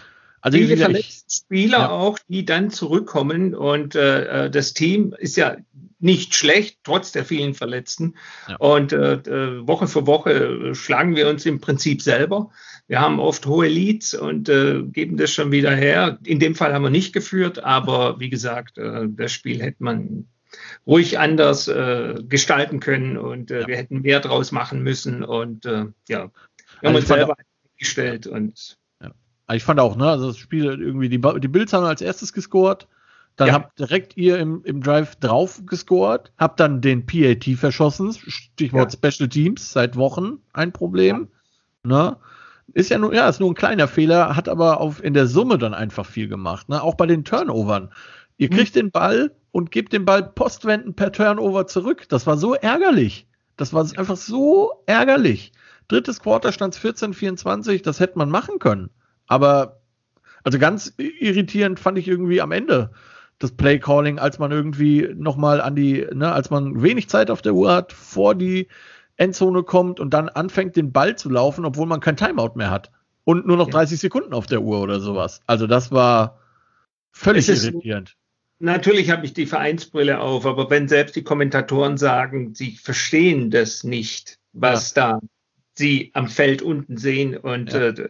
Also viele verletzte Spieler ja. auch, die dann zurückkommen und äh, äh, das Team ist ja nicht schlecht, trotz der vielen Verletzten. Ja. Und äh, äh Woche für Woche schlagen wir uns im Prinzip selber. Wir haben oft hohe Leads und äh, geben das schon wieder her. In dem Fall haben wir nicht geführt, aber wie gesagt, äh, das Spiel hätte man ruhig anders äh, gestalten können und äh, ja. wir hätten mehr draus machen müssen. Und äh, ja, wir haben also uns selber gestellt und ich fand auch, ne, also das Spiel irgendwie, die, die Bills haben als erstes gescored, dann ja. habt direkt ihr im, im Drive drauf gescored, habt dann den PAT verschossen, Stichwort ja. Special Teams, seit Wochen ein Problem, ja. ne. Ist ja nur, ja, ist nur ein kleiner Fehler, hat aber auf, in der Summe dann einfach viel gemacht, ne, auch bei den Turnovern. Ihr hm. kriegt hm. den Ball und gebt den Ball postwenden per Turnover zurück. Das war so ärgerlich. Das war einfach so ärgerlich. Drittes Quarter stand 14-24, das hätte man machen können. Aber also ganz irritierend fand ich irgendwie am Ende das Play Calling, als man irgendwie nochmal an die, ne, als man wenig Zeit auf der Uhr hat, vor die Endzone kommt und dann anfängt, den Ball zu laufen, obwohl man kein Timeout mehr hat. Und nur noch 30 Sekunden auf der Uhr oder sowas. Also das war völlig irritierend. Natürlich habe ich die Vereinsbrille auf, aber wenn selbst die Kommentatoren sagen, sie verstehen das nicht, was ja. da sie am Feld unten sehen und ja. äh,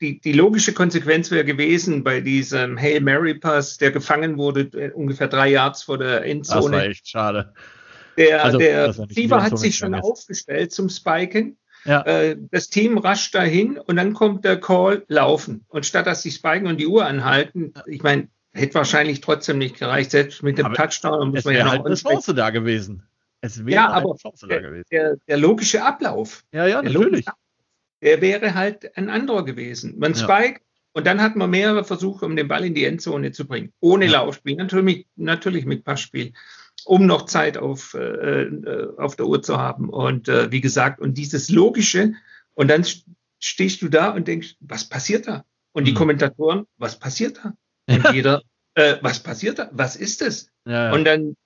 die, die logische Konsequenz wäre gewesen bei diesem Hail Mary Pass, der gefangen wurde, äh, ungefähr drei Yards vor der Endzone. Das war echt schade. Der, also, der Receiver hat sich schon aufgestellt zum Spiken. Ja. Äh, das Team rascht dahin und dann kommt der Call laufen. Und statt dass sie spiken und die Uhr anhalten, ich meine, hätte wahrscheinlich trotzdem nicht gereicht, selbst mit dem aber Touchdown. Muss man ja noch halt eine Chance da gewesen. Es wäre ja, aber Chance der, da gewesen. Der, der, logische Ablauf. Ja, ja, natürlich. Ablauf, der wäre halt ein anderer gewesen. Man ja. spiked und dann hat man mehrere Versuche, um den Ball in die Endzone zu bringen. Ohne ja. Laufspiel, natürlich, natürlich mit Passspiel um noch Zeit auf, äh, äh, auf der Uhr zu haben. Und äh, wie gesagt, und dieses Logische, und dann stehst du da und denkst, was passiert da? Und die mhm. Kommentatoren, was passiert da? Und ja. jeder, äh, was passiert da? Was ist es? Ja, ja. Und dann,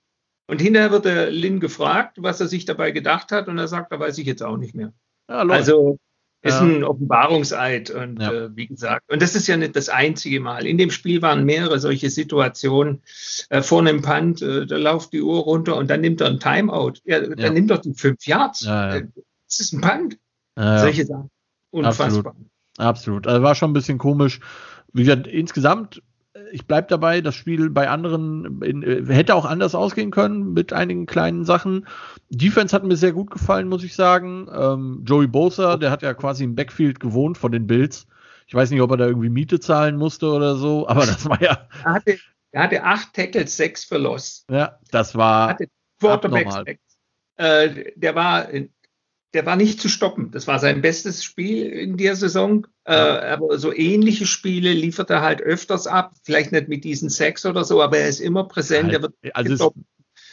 und hinterher wird der Lin gefragt, was er sich dabei gedacht hat, und er sagt, da weiß ich jetzt auch nicht mehr. also ist ja. ein Offenbarungseid und ja. äh, wie gesagt, und das ist ja nicht das einzige Mal. In dem Spiel waren mehrere solche Situationen. Äh, vor einem Punt, äh, da läuft die Uhr runter und dann nimmt er ein Timeout. Ja, dann ja. nimmt er die fünf Yards. Äh, das ist ein Punt. Solche Sachen. Unfassbar. Absolut. Absolut. Also war schon ein bisschen komisch. Wie gesagt, insgesamt ich bleibe dabei, das Spiel bei anderen in, äh, hätte auch anders ausgehen können mit einigen kleinen Sachen. Defense hat mir sehr gut gefallen, muss ich sagen. Ähm, Joey Bosa, der hat ja quasi im Backfield gewohnt von den Bills. Ich weiß nicht, ob er da irgendwie Miete zahlen musste oder so, [LAUGHS] aber das war ja. Er hatte, er hatte acht Tackles, sechs für Loss. Ja, das war. Er hatte Quarterback. Äh, der war der war nicht zu stoppen. Das war sein bestes Spiel in der Saison. Äh, aber so ähnliche Spiele liefert er halt öfters ab. Vielleicht nicht mit diesen Sechs oder so, aber er ist immer präsent. Ja, also ist,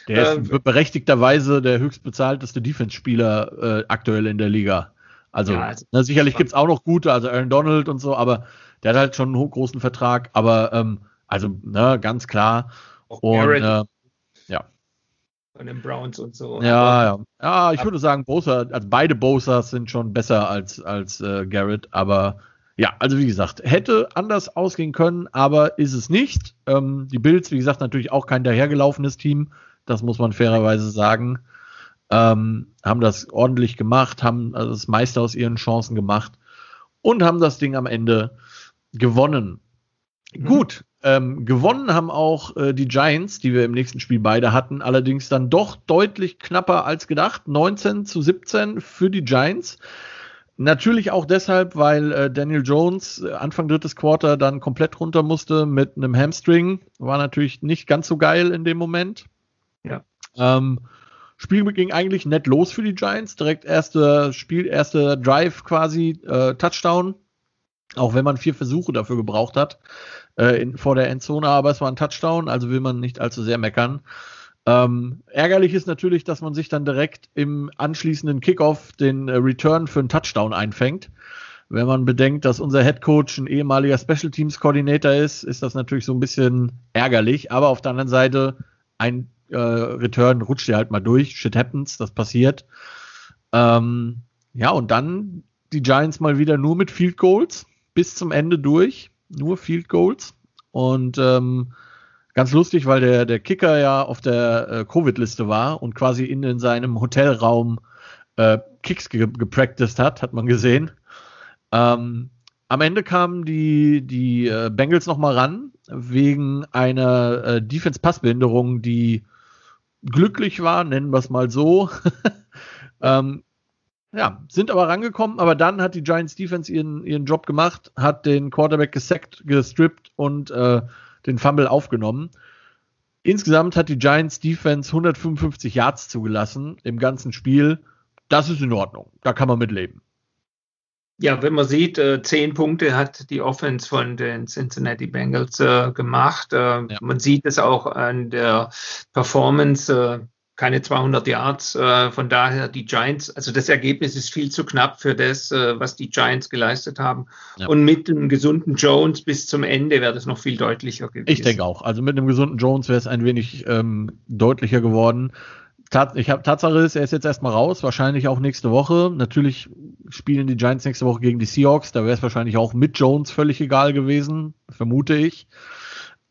der ist äh, berechtigterweise der höchstbezahlteste Defense-Spieler äh, aktuell in der Liga. Also, ja, also na, sicherlich gibt's auch noch gute, also Aaron Donald und so, aber der hat halt schon einen großen Vertrag. Aber ähm, also, ne, ganz klar. Und, äh, von den Browns und so. Ja, ja. Ja, ich würde sagen, Bosa, also beide Bosas sind schon besser als, als äh, Garrett, aber ja, also wie gesagt, hätte anders ausgehen können, aber ist es nicht. Ähm, die Bills, wie gesagt, natürlich auch kein dahergelaufenes Team, das muss man fairerweise sagen. Ähm, haben das ordentlich gemacht, haben also das meiste aus ihren Chancen gemacht und haben das Ding am Ende gewonnen. Mhm. Gut, ähm, gewonnen haben auch äh, die Giants, die wir im nächsten Spiel beide hatten, allerdings dann doch deutlich knapper als gedacht. 19 zu 17 für die Giants. Natürlich auch deshalb, weil äh, Daniel Jones äh, Anfang drittes Quarter dann komplett runter musste mit einem Hamstring. War natürlich nicht ganz so geil in dem Moment. Ja. Ähm, Spiel ging eigentlich nett los für die Giants. Direkt erste Spiel, erste Drive quasi, äh, Touchdown. Auch wenn man vier Versuche dafür gebraucht hat äh, in, vor der Endzone, aber es war ein Touchdown, also will man nicht allzu sehr meckern. Ähm, ärgerlich ist natürlich, dass man sich dann direkt im anschließenden Kickoff den äh, Return für einen Touchdown einfängt. Wenn man bedenkt, dass unser Head Coach ein ehemaliger Special Teams Koordinator ist, ist das natürlich so ein bisschen ärgerlich. Aber auf der anderen Seite, ein äh, Return rutscht ja halt mal durch. Shit happens, das passiert. Ähm, ja, und dann die Giants mal wieder nur mit Field Goals bis zum Ende durch nur Field Goals. Und ähm, ganz lustig, weil der, der Kicker ja auf der äh, Covid-Liste war und quasi in, in seinem Hotelraum äh, Kicks ge gepracticed hat, hat man gesehen. Ähm, am Ende kamen die, die äh, Bengals nochmal ran, wegen einer äh, Defense-Passbehinderung, die glücklich war, nennen wir es mal so. [LAUGHS] ähm, ja, sind aber rangekommen, aber dann hat die Giants Defense ihren, ihren Job gemacht, hat den Quarterback gesackt, gestrippt und äh, den Fumble aufgenommen. Insgesamt hat die Giants Defense 155 Yards zugelassen im ganzen Spiel. Das ist in Ordnung. Da kann man mitleben. Ja, wenn man sieht, äh, zehn Punkte hat die Offense von den Cincinnati Bengals äh, gemacht. Äh, ja. Man sieht es auch an der Performance äh, keine 200 Yards. Äh, von daher die Giants, also das Ergebnis ist viel zu knapp für das, äh, was die Giants geleistet haben. Ja. Und mit einem gesunden Jones bis zum Ende wäre das noch viel deutlicher gewesen. Ich denke auch. Also mit einem gesunden Jones wäre es ein wenig ähm, deutlicher geworden. Tat, ich hab, Tatsache ist, er ist jetzt erstmal raus, wahrscheinlich auch nächste Woche. Natürlich spielen die Giants nächste Woche gegen die Seahawks. Da wäre es wahrscheinlich auch mit Jones völlig egal gewesen, vermute ich.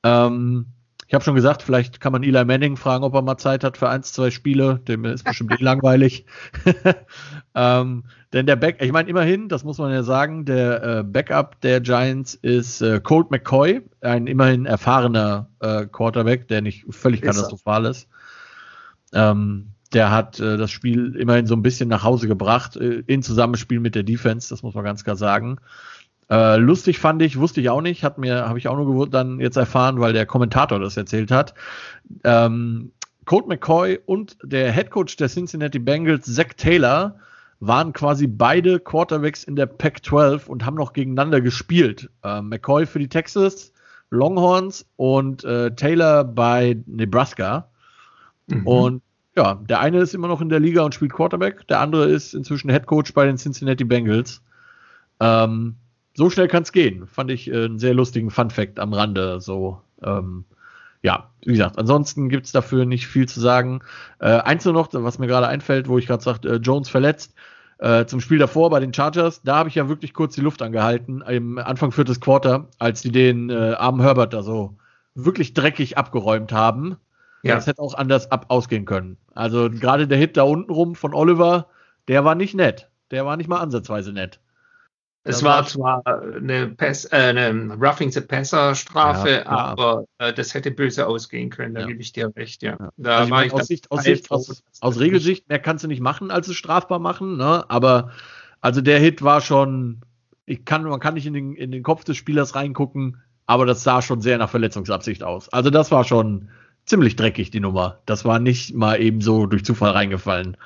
Ähm, ich habe schon gesagt, vielleicht kann man Eli Manning fragen, ob er mal Zeit hat für eins, zwei Spiele. Dem ist bestimmt nicht [LAUGHS] langweilig. [LAUGHS] ähm, denn der Back, ich meine immerhin, das muss man ja sagen, der äh, Backup der Giants ist äh, Colt McCoy, ein immerhin erfahrener äh, Quarterback, der nicht völlig ist katastrophal ist. Ähm, der hat äh, das Spiel immerhin so ein bisschen nach Hause gebracht, äh, in Zusammenspiel mit der Defense, das muss man ganz klar sagen. Äh, lustig fand ich, wusste ich auch nicht, hat mir, habe ich auch nur dann jetzt erfahren, weil der Kommentator das erzählt hat. Ähm, Colt McCoy und der Head Coach der Cincinnati Bengals, Zach Taylor, waren quasi beide Quarterbacks in der Pac-12 und haben noch gegeneinander gespielt. Äh, McCoy für die Texas Longhorns und äh, Taylor bei Nebraska. Mhm. Und ja, der eine ist immer noch in der Liga und spielt Quarterback, der andere ist inzwischen Head Coach bei den Cincinnati Bengals. Ähm, so schnell kann es gehen. Fand ich äh, einen sehr lustigen Fun Fact am Rande. So, ähm, ja, wie gesagt, ansonsten gibt es dafür nicht viel zu sagen. Äh, eins nur noch, was mir gerade einfällt, wo ich gerade sagte, äh, Jones verletzt. Äh, zum Spiel davor bei den Chargers, da habe ich ja wirklich kurz die Luft angehalten, im Anfang viertes Quarter, als die den äh, armen Herbert da so wirklich dreckig abgeräumt haben. Ja. Das hätte auch anders ab ausgehen können. Also gerade der Hit da unten rum von Oliver, der war nicht nett. Der war nicht mal ansatzweise nett. Es war zwar eine, Pass, äh, eine Roughing the Passer Strafe, ja, aber äh, das hätte böse ausgehen können, da ja. gebe ich dir recht, ja. Da also war ich aus, Sicht, aus, Sicht, aus, aus Regelsicht, mehr kannst du nicht machen, als es strafbar machen, ne? Aber also der Hit war schon, ich kann, man kann nicht in den, in den Kopf des Spielers reingucken, aber das sah schon sehr nach Verletzungsabsicht aus. Also das war schon ziemlich dreckig, die Nummer. Das war nicht mal eben so durch Zufall reingefallen.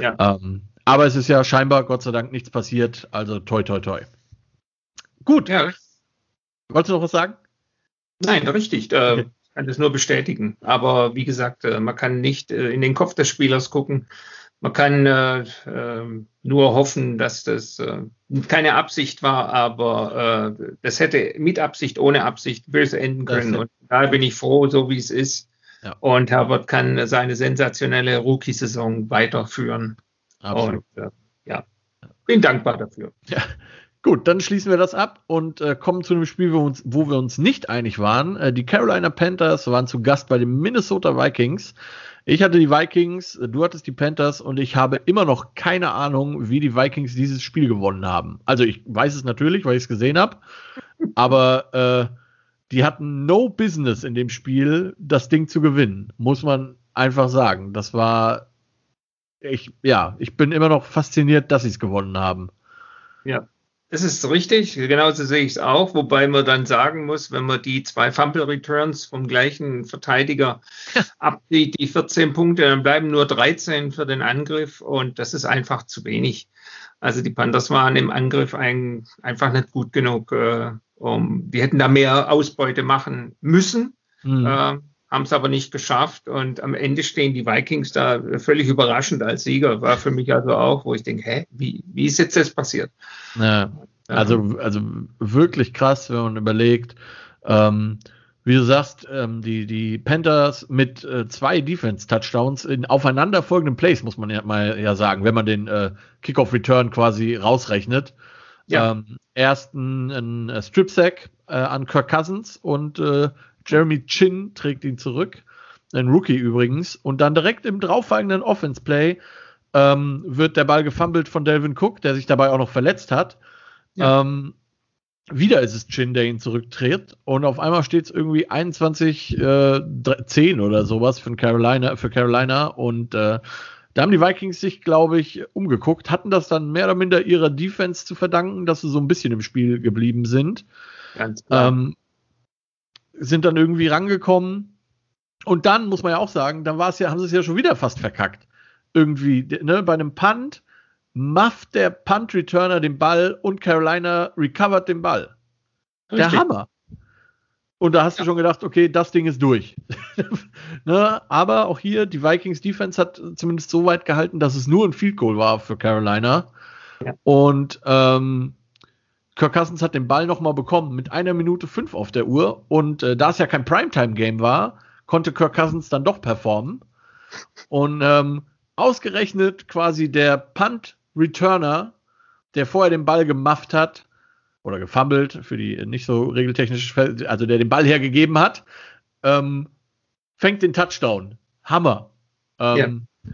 Ja. Ähm, aber es ist ja scheinbar, Gott sei Dank, nichts passiert. Also toi, toi, toi. Gut. Ja. Wolltest du noch was sagen? Nein, richtig. Äh, okay. Ich kann das nur bestätigen. Aber wie gesagt, äh, man kann nicht äh, in den Kopf des Spielers gucken. Man kann äh, äh, nur hoffen, dass das äh, keine Absicht war, aber das hätte mit Absicht, ohne Absicht böse enden können. Und da bin ich froh, so wie es ist. Ja. Und Herbert kann seine sensationelle Rookie-Saison weiterführen. Absolut. Und, äh, ja, bin dankbar dafür. [LAUGHS] Ja. Gut, dann schließen wir das ab und äh, kommen zu einem Spiel, wo, uns, wo wir uns nicht einig waren. Äh, die Carolina Panthers waren zu Gast bei den Minnesota Vikings. Ich hatte die Vikings, äh, du hattest die Panthers und ich habe immer noch keine Ahnung, wie die Vikings dieses Spiel gewonnen haben. Also ich weiß es natürlich, weil ich es gesehen habe, [LAUGHS] aber äh, die hatten no business in dem Spiel, das Ding zu gewinnen, muss man einfach sagen. Das war ich, ja, ich bin immer noch fasziniert, dass sie es gewonnen haben. Ja, das ist richtig. Genauso sehe ich es auch. Wobei man dann sagen muss, wenn man die zwei Fumble Returns vom gleichen Verteidiger [LAUGHS] abzieht, die 14 Punkte, dann bleiben nur 13 für den Angriff und das ist einfach zu wenig. Also die Panthers waren im Angriff ein, einfach nicht gut genug. Äh, um, die hätten da mehr Ausbeute machen müssen. Mhm. Äh, haben es aber nicht geschafft und am Ende stehen die Vikings da völlig überraschend als Sieger. War für mich also auch, wo ich denke, hä, wie, wie ist jetzt das passiert? Ja, also, also wirklich krass, wenn man überlegt, ähm, wie du sagst, ähm, die, die Panthers mit äh, zwei Defense-Touchdowns in aufeinanderfolgenden Plays, muss man ja mal ja sagen, wenn man den äh, Kickoff-Return quasi rausrechnet. Ja. Ähm, ersten ein äh, Strip-Sack äh, an Kirk Cousins und äh, Jeremy Chin trägt ihn zurück. Ein Rookie übrigens. Und dann direkt im drauffolgenden Offense-Play ähm, wird der Ball gefummelt von Delvin Cook, der sich dabei auch noch verletzt hat. Ja. Ähm, wieder ist es Chin, der ihn zurücktritt. Und auf einmal steht es irgendwie 21, äh, 10 oder sowas für Carolina, für Carolina. Und äh, da haben die Vikings sich, glaube ich, umgeguckt, hatten das dann mehr oder minder ihrer Defense zu verdanken, dass sie so ein bisschen im Spiel geblieben sind. Ganz klar. Ähm, sind dann irgendwie rangekommen. Und dann muss man ja auch sagen, dann war es ja, haben sie es ja schon wieder fast verkackt. Irgendwie, ne, bei einem Punt mufft der Punt-Returner den Ball und Carolina recovert den Ball. Richtig. Der Hammer. Und da hast ja. du schon gedacht, okay, das Ding ist durch. [LAUGHS] ne, aber auch hier, die Vikings Defense hat zumindest so weit gehalten, dass es nur ein Field Goal war für Carolina. Ja. Und ähm, Kirk Cousins hat den Ball nochmal bekommen mit einer Minute fünf auf der Uhr. Und äh, da es ja kein Primetime-Game war, konnte Kirk Cousins dann doch performen. Und ähm, ausgerechnet quasi der Punt-Returner, der vorher den Ball gemufft hat, oder gefummelt, für die nicht so regeltechnisch, also der den Ball hergegeben hat, ähm, fängt den Touchdown. Hammer. Ähm, ja.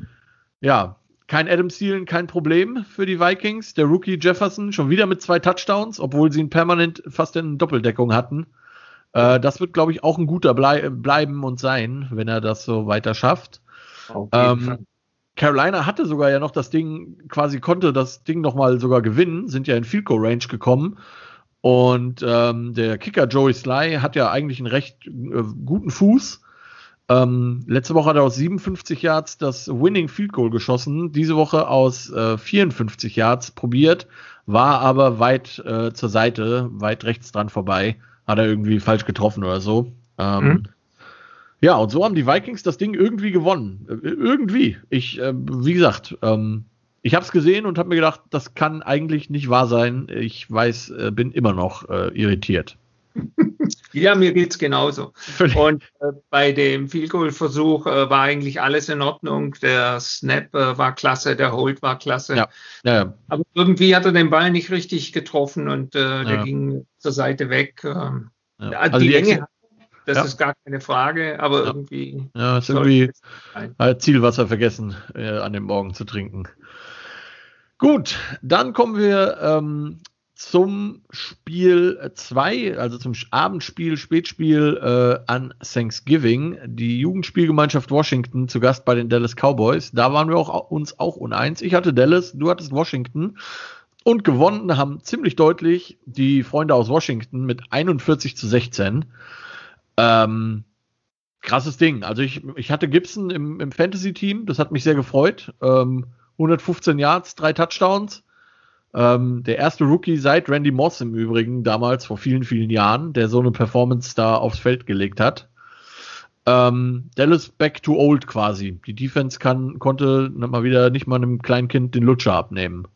ja, kein Adam Thielen, kein Problem für die Vikings. Der Rookie Jefferson schon wieder mit zwei Touchdowns, obwohl sie ihn permanent fast in Doppeldeckung hatten. Äh, das wird, glaube ich, auch ein guter Blei bleiben und sein, wenn er das so weiter schafft. Ähm, Carolina hatte sogar ja noch das Ding, quasi konnte das Ding noch mal sogar gewinnen, sind ja in Field Goal Range gekommen. Und ähm, der Kicker Joey Sly hat ja eigentlich einen recht äh, guten Fuß. Ähm, letzte Woche hat er aus 57 Yards das Winning Field Goal geschossen. Diese Woche aus äh, 54 Yards probiert, war aber weit äh, zur Seite, weit rechts dran vorbei. Hat er irgendwie falsch getroffen oder so. Ähm, mhm. Ja, und so haben die Vikings das Ding irgendwie gewonnen. Äh, irgendwie. Ich, äh, wie gesagt, ähm, ich habe es gesehen und habe mir gedacht, das kann eigentlich nicht wahr sein. Ich weiß, äh, bin immer noch irritiert. [LAUGHS] Ja, mir geht es genauso. Und äh, bei dem Field Goal Versuch äh, war eigentlich alles in Ordnung. Der Snap äh, war klasse, der Hold war klasse. Ja. Ja, ja. Aber irgendwie hat er den Ball nicht richtig getroffen und äh, der ging zur Seite weg. Ähm, also die, die Länge das ist gar keine Frage, aber irgendwie. Ja, ist irgendwie halt Zielwasser vergessen, äh, an dem Morgen zu trinken. Gut, dann kommen wir ähm, zum Spiel 2, also zum Abendspiel, Spätspiel äh, an Thanksgiving. Die Jugendspielgemeinschaft Washington zu Gast bei den Dallas Cowboys. Da waren wir auch, uns auch uneins. Ich hatte Dallas, du hattest Washington. Und gewonnen haben ziemlich deutlich die Freunde aus Washington mit 41 zu 16. Ähm, krasses Ding. Also ich, ich hatte Gibson im, im Fantasy-Team, das hat mich sehr gefreut. Ähm, 115 Yards, drei Touchdowns. Ähm, der erste Rookie seit Randy Moss im Übrigen, damals vor vielen, vielen Jahren, der so eine Performance da aufs Feld gelegt hat. Ähm, Dallas back to old quasi. Die Defense kann, konnte mal wieder nicht mal einem Kleinkind den Lutscher abnehmen.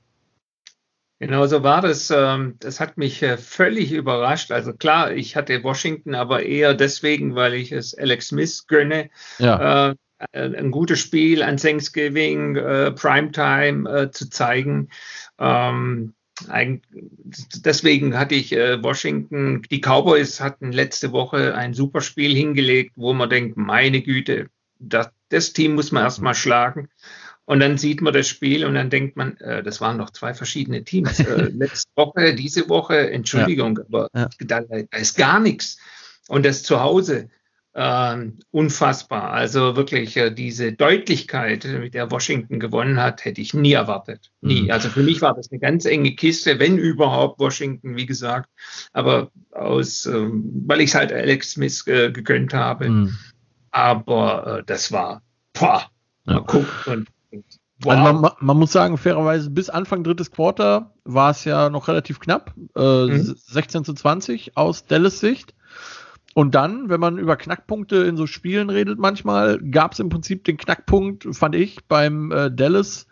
Genau so war das. Ähm, das hat mich äh, völlig überrascht. Also klar, ich hatte Washington, aber eher deswegen, weil ich es Alex Smith gönne. Ja. Äh, ein gutes Spiel an Thanksgiving, äh, Primetime zu zeigen. Ähm, deswegen hatte ich Washington, die Cowboys hatten letzte Woche ein super Spiel hingelegt, wo man denkt, meine Güte, das, das Team muss man erstmal schlagen. Und dann sieht man das Spiel und dann denkt man, äh, das waren doch zwei verschiedene Teams. Äh, [LAUGHS] letzte Woche, diese Woche, Entschuldigung, ja. aber ja. Da, da, ist gar nichts. Und das zu Hause, äh, unfassbar. Also wirklich äh, diese Deutlichkeit, mit der Washington gewonnen hat, hätte ich nie erwartet. Nie. Mhm. Also für mich war das eine ganz enge Kiste, wenn überhaupt Washington, wie gesagt. Aber aus, ähm, weil ich es halt Alex Smith äh, gegönnt habe. Mhm. Aber äh, das war, boah, ja. man guckt und Wow. Also man, man, muss sagen, fairerweise, bis Anfang drittes Quarter war es ja noch relativ knapp. Äh, mhm. 16 zu 20 aus Dallas Sicht. Und dann, wenn man über Knackpunkte in so Spielen redet, manchmal gab es im Prinzip den Knackpunkt, fand ich, beim äh, Dallas,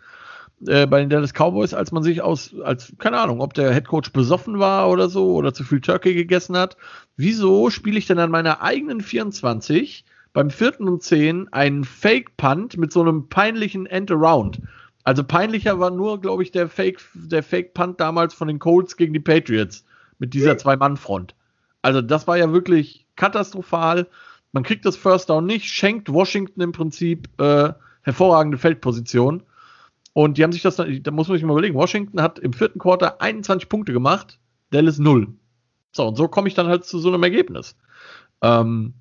äh, bei den Dallas Cowboys, als man sich aus, als, keine Ahnung, ob der Headcoach besoffen war oder so oder zu viel Turkey gegessen hat. Wieso spiele ich denn an meiner eigenen 24 beim vierten und zehn einen Fake-Punt mit so einem peinlichen End-Around. Also peinlicher war nur, glaube ich, der Fake, der Fake-Punt damals von den Colts gegen die Patriots mit dieser Zwei-Mann-Front. Also das war ja wirklich katastrophal. Man kriegt das First Down nicht, schenkt Washington im Prinzip äh, hervorragende Feldposition. Und die haben sich das, dann, da muss man sich mal überlegen, Washington hat im vierten Quarter 21 Punkte gemacht, Dallas 0. So, und so komme ich dann halt zu so einem Ergebnis. Ähm,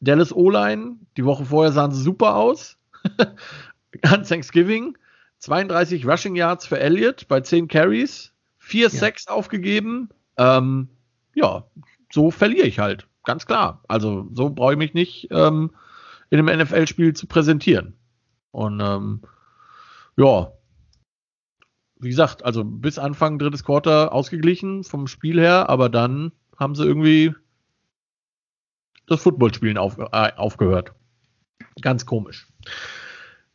Dallas O-Line, die Woche vorher sahen sie super aus. [LAUGHS] An Thanksgiving 32 Rushing Yards für Elliott bei 10 Carries, 4 ja. Sacks aufgegeben. Ähm, ja, so verliere ich halt, ganz klar. Also so brauche ich mich nicht ähm, in einem NFL-Spiel zu präsentieren. Und ähm, ja, wie gesagt, also bis Anfang drittes Quarter ausgeglichen vom Spiel her, aber dann haben sie irgendwie das Footballspielen auf, äh, aufgehört. Ganz komisch.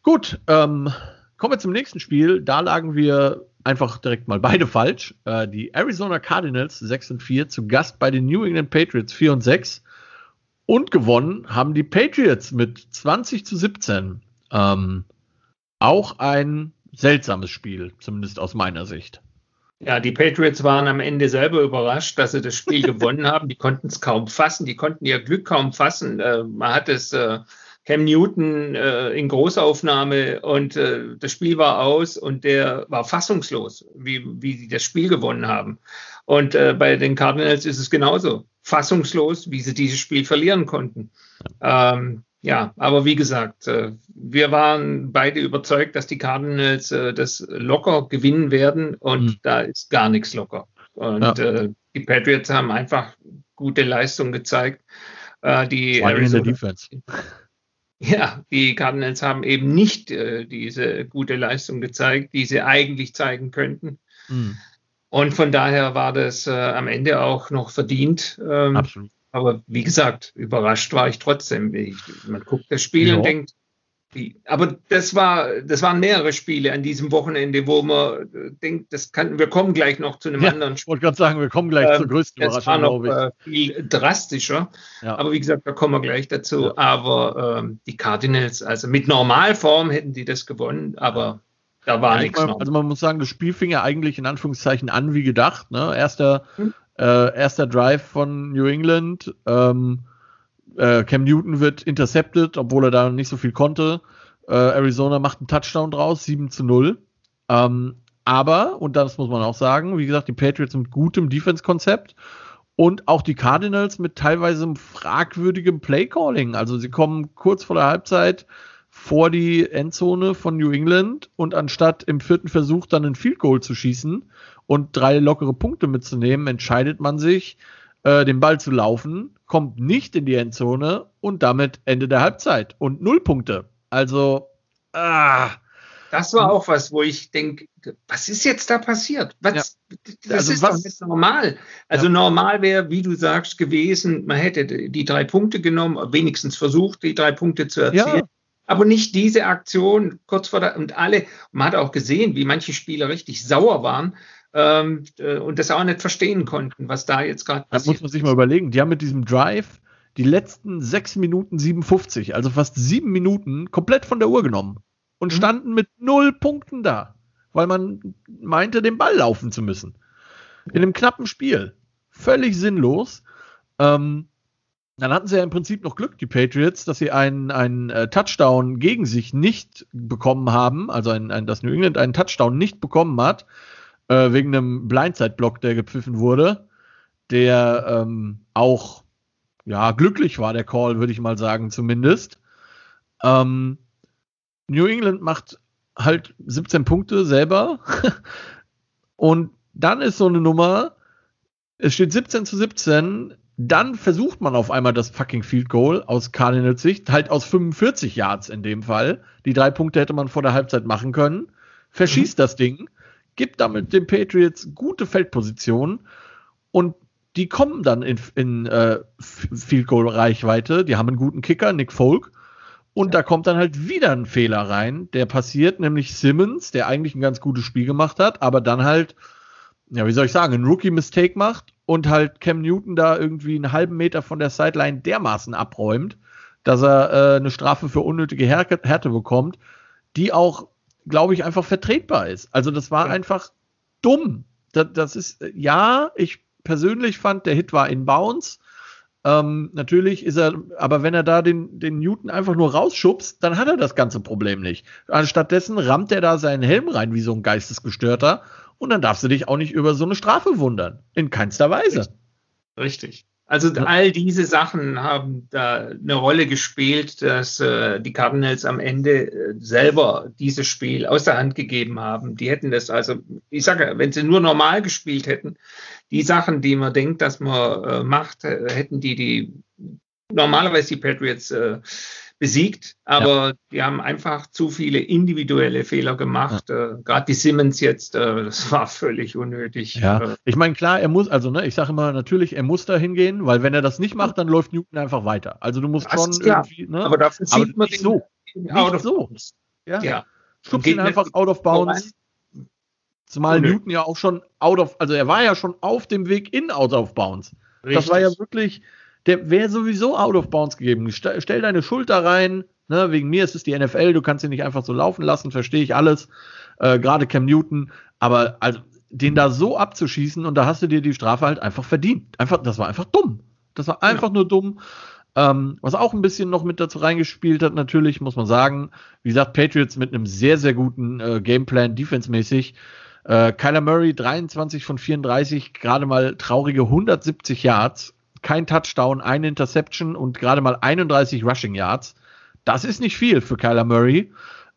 Gut, ähm, kommen wir zum nächsten Spiel. Da lagen wir einfach direkt mal beide [LAUGHS] falsch. Äh, die Arizona Cardinals 6 und 4 zu Gast bei den New England Patriots 4 und 6. Und gewonnen haben die Patriots mit 20 zu 17. Ähm, auch ein seltsames Spiel, zumindest aus meiner Sicht. Ja, die Patriots waren am Ende selber überrascht, dass sie das Spiel [LAUGHS] gewonnen haben. Die konnten es kaum fassen, die konnten ihr Glück kaum fassen. Äh, man hat es äh, Cam Newton äh, in Großaufnahme und äh, das Spiel war aus und der war fassungslos, wie, wie sie das Spiel gewonnen haben. Und äh, bei den Cardinals ist es genauso fassungslos, wie sie dieses Spiel verlieren konnten. Ähm, ja, aber wie gesagt, äh, wir waren beide überzeugt, dass die Cardinals äh, das locker gewinnen werden und mhm. da ist gar nichts locker. Und ja. äh, die Patriots haben einfach gute Leistung gezeigt. Die Arizona, Defense. [LAUGHS] Ja, die Cardinals haben eben nicht äh, diese gute Leistung gezeigt, die sie eigentlich zeigen könnten. Mhm. Und von daher war das äh, am Ende auch noch verdient. Ähm, Absolut. Aber wie gesagt, überrascht war ich trotzdem. Ich, man guckt das Spiel ja. und denkt, aber das war, das waren mehrere Spiele an diesem Wochenende, wo man äh, denkt, das kann, wir kommen gleich noch zu einem ja, anderen Spiel. Ich wollte gerade sagen, wir kommen gleich ähm, zur größten das Überraschung, war noch äh, viel drastischer. Ja. Aber wie gesagt, da kommen wir gleich dazu. Ja. Aber ähm, die Cardinals, also mit Normalform hätten die das gewonnen, aber da war nichts. Man, also man muss sagen, das Spiel fing ja eigentlich in Anführungszeichen an wie gedacht. Ne? Erster hm äh, erster Drive von New England. Ähm, äh, Cam Newton wird intercepted, obwohl er da nicht so viel konnte. Äh, Arizona macht einen Touchdown draus, 7 zu 0. Ähm, aber, und das muss man auch sagen, wie gesagt, die Patriots mit gutem Defense-Konzept und auch die Cardinals mit teilweise fragwürdigem Play-Calling. Also sie kommen kurz vor der Halbzeit vor die Endzone von New England und anstatt im vierten Versuch dann ein Field Goal zu schießen und drei lockere Punkte mitzunehmen, entscheidet man sich, äh, den Ball zu laufen, kommt nicht in die Endzone und damit Ende der Halbzeit und null Punkte. Also, ah. Das war auch was, wo ich denke, was ist jetzt da passiert? Was, ja. Das also ist was, doch nicht normal. Also ja. normal wäre, wie du sagst, gewesen, man hätte die drei Punkte genommen, wenigstens versucht, die drei Punkte zu erzielen. Ja. Aber nicht diese Aktion kurz vor der, und alle, man hat auch gesehen, wie manche Spieler richtig sauer waren, ähm, äh, und das auch nicht verstehen konnten, was da jetzt gerade passiert. Da muss man sich mal überlegen. Die haben mit diesem Drive die letzten 6 Minuten 57, also fast 7 Minuten, komplett von der Uhr genommen und mhm. standen mit null Punkten da, weil man meinte, den Ball laufen zu müssen. In einem knappen Spiel. Völlig sinnlos. Ähm, dann hatten sie ja im Prinzip noch Glück, die Patriots, dass sie einen, einen äh, Touchdown gegen sich nicht bekommen haben, also ein, ein, dass New England einen Touchdown nicht bekommen hat, äh, wegen einem Blindside-Block, der gepfiffen wurde, der ähm, auch ja glücklich war, der Call, würde ich mal sagen, zumindest. Ähm, New England macht halt 17 Punkte selber. [LAUGHS] Und dann ist so eine Nummer, es steht 17 zu 17, dann versucht man auf einmal das fucking Field Goal aus Cardinals Sicht, halt aus 45 Yards in dem Fall. Die drei Punkte hätte man vor der Halbzeit machen können. Verschießt mhm. das Ding gibt damit den Patriots gute Feldpositionen und die kommen dann in, in äh, Field Goal Reichweite. Die haben einen guten Kicker, Nick Folk. Und da kommt dann halt wieder ein Fehler rein, der passiert, nämlich Simmons, der eigentlich ein ganz gutes Spiel gemacht hat, aber dann halt, ja, wie soll ich sagen, ein Rookie-Mistake macht und halt Cam Newton da irgendwie einen halben Meter von der Sideline dermaßen abräumt, dass er äh, eine Strafe für unnötige Härte bekommt, die auch glaube ich, einfach vertretbar ist. Also das war ja. einfach dumm. Das, das, ist, ja, ich persönlich fand, der Hit war in Bounce. Ähm, natürlich ist er, aber wenn er da den, den Newton einfach nur rausschubst, dann hat er das ganze Problem nicht. Anstattdessen rammt er da seinen Helm rein wie so ein Geistesgestörter und dann darfst du dich auch nicht über so eine Strafe wundern. In keinster Weise. Richtig. Also all diese Sachen haben da eine Rolle gespielt, dass äh, die Cardinals am Ende äh, selber dieses Spiel aus der Hand gegeben haben. Die hätten das also, ich sage, wenn sie nur normal gespielt hätten, die Sachen, die man denkt, dass man äh, macht, äh, hätten die die normalerweise die Patriots äh, besiegt, aber ja. die haben einfach zu viele individuelle Fehler gemacht. Ja. Äh, Gerade die Simmons jetzt, äh, das war völlig unnötig. Ja, äh, ich meine, klar, er muss, also ne, ich sage immer natürlich, er muss da hingehen, weil wenn er das nicht macht, dann läuft Newton einfach weiter. Also du musst das schon irgendwie, ne? Aber dafür sieht aber man nicht so. Nicht so. Ja. ja. Schubst ihn einfach out of bounds. Zumal Unnötig. Newton ja auch schon out of, also er war ja schon auf dem Weg in out of bounds. Richtig. Das war ja wirklich, der wäre sowieso out of bounds gegeben. Stell, stell deine Schulter rein, ne, wegen mir ist es die NFL, du kannst ihn nicht einfach so laufen lassen, verstehe ich alles. Äh, Gerade Cam Newton, aber also den da so abzuschießen und da hast du dir die Strafe halt einfach verdient. Einfach, das war einfach dumm. Das war einfach ja. nur dumm. Ähm, was auch ein bisschen noch mit dazu reingespielt hat, natürlich, muss man sagen, wie gesagt, Patriots mit einem sehr, sehr guten äh, Gameplan, defensemäßig. Äh, Kyler Murray 23 von 34, gerade mal traurige 170 Yards kein Touchdown, eine Interception und gerade mal 31 Rushing Yards. Das ist nicht viel für Kyler Murray.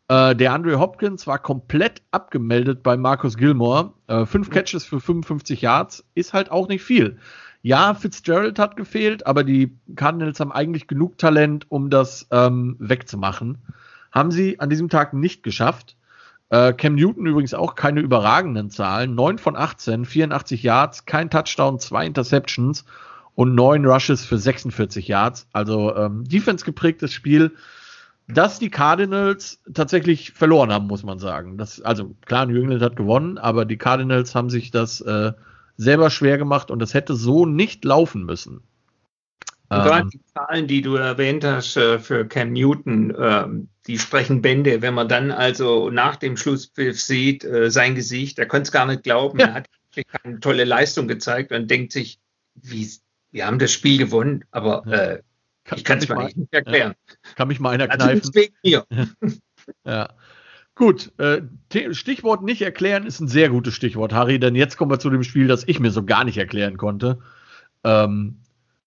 Äh, der Andre Hopkins war komplett abgemeldet bei Marcus Gilmore. Äh, fünf. Catches für 55 Yards ist halt auch nicht viel. Ja, Fitzgerald hat gefehlt, aber die Cardinals haben eigentlich genug Talent, um das ähm, wegzumachen. Haben sie an diesem Tag nicht geschafft. Äh, Cam Newton übrigens auch keine überragenden Zahlen. 9 von 18, 84 Yards, kein Touchdown, zwei Interceptions und neun Rushes für 46 Yards. Also ähm, Defense geprägtes Spiel, das die Cardinals tatsächlich verloren haben, muss man sagen. Das, also klar, New England hat gewonnen, aber die Cardinals haben sich das äh, selber schwer gemacht und das hätte so nicht laufen müssen. Und gerade ähm, die Zahlen, die du erwähnt hast äh, für Cam Newton, ähm, die sprechen Bände. Wenn man dann also nach dem Schlusspfiff sieht, äh, sein Gesicht, er konnte es gar nicht glauben. Ja. Er hat eine tolle Leistung gezeigt und denkt sich, wie, wir haben das Spiel gewonnen, aber ja. äh, kann, ich kann es mir nicht erklären. Ja. Kann mich mal einer also kneifen. Wegen mir. [LAUGHS] ja. Gut, äh, Stichwort nicht erklären ist ein sehr gutes Stichwort, Harry, denn jetzt kommen wir zu dem Spiel, das ich mir so gar nicht erklären konnte. Ähm,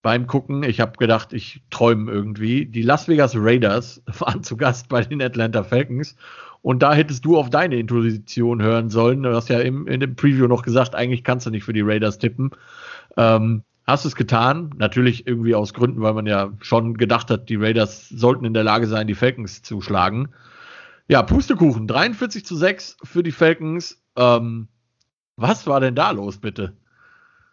beim Gucken. Ich habe gedacht, ich träume irgendwie. Die Las Vegas Raiders [LAUGHS] waren zu Gast bei den Atlanta Falcons. Und da hättest du auf deine Intuition hören sollen. Du hast ja im, in dem Preview noch gesagt, eigentlich kannst du nicht für die Raiders tippen. Ähm, hast es getan. Natürlich irgendwie aus Gründen, weil man ja schon gedacht hat, die Raiders sollten in der Lage sein, die Falcons zu schlagen. Ja, Pustekuchen. 43 zu 6 für die Falcons. Ähm, was war denn da los, bitte?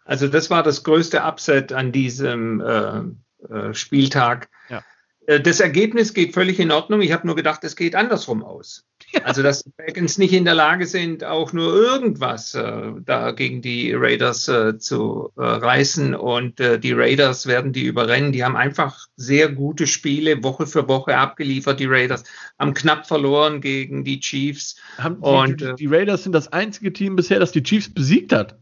Also das war das größte Upset an diesem äh, äh, Spieltag. Ja. Äh, das Ergebnis geht völlig in Ordnung. Ich habe nur gedacht, es geht andersrum aus. Ja. [LAUGHS] Also dass die Falcons nicht in der Lage sind, auch nur irgendwas äh, da gegen die Raiders äh, zu äh, reißen. Und äh, die Raiders werden die überrennen. Die haben einfach sehr gute Spiele Woche für Woche abgeliefert. Die Raiders haben knapp verloren gegen die Chiefs. Haben, und, die, die Raiders sind das einzige Team bisher, das die Chiefs besiegt hat.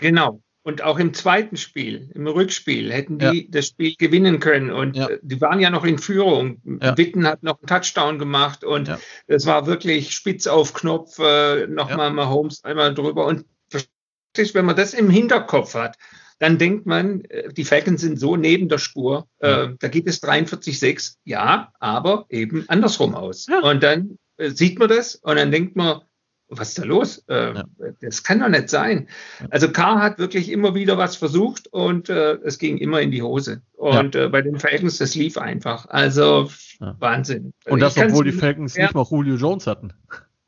Genau. Und auch im zweiten Spiel, im Rückspiel, hätten die ja. das Spiel gewinnen können. Und ja. Äh, die waren ja noch in Führung. Ja. Witten hat noch einen Touchdown gemacht und es war wirklich spitz auf Knopf, äh, nochmal ja. Holmes einmal drüber. Und wenn man das im Hinterkopf hat, dann denkt man, äh, die Falcons sind so neben der Spur, äh, da geht es 43-6, ja, aber eben andersrum aus. Und dann äh, sieht man das und dann denkt man, was ist da los? Äh, ja. Das kann doch nicht sein. Also K hat wirklich immer wieder was versucht und äh, es ging immer in die Hose. Und ja. äh, bei den Falcons, das lief einfach. Also ja. Wahnsinn. Und das, obwohl die Falcons nicht mal Julio Jones hatten.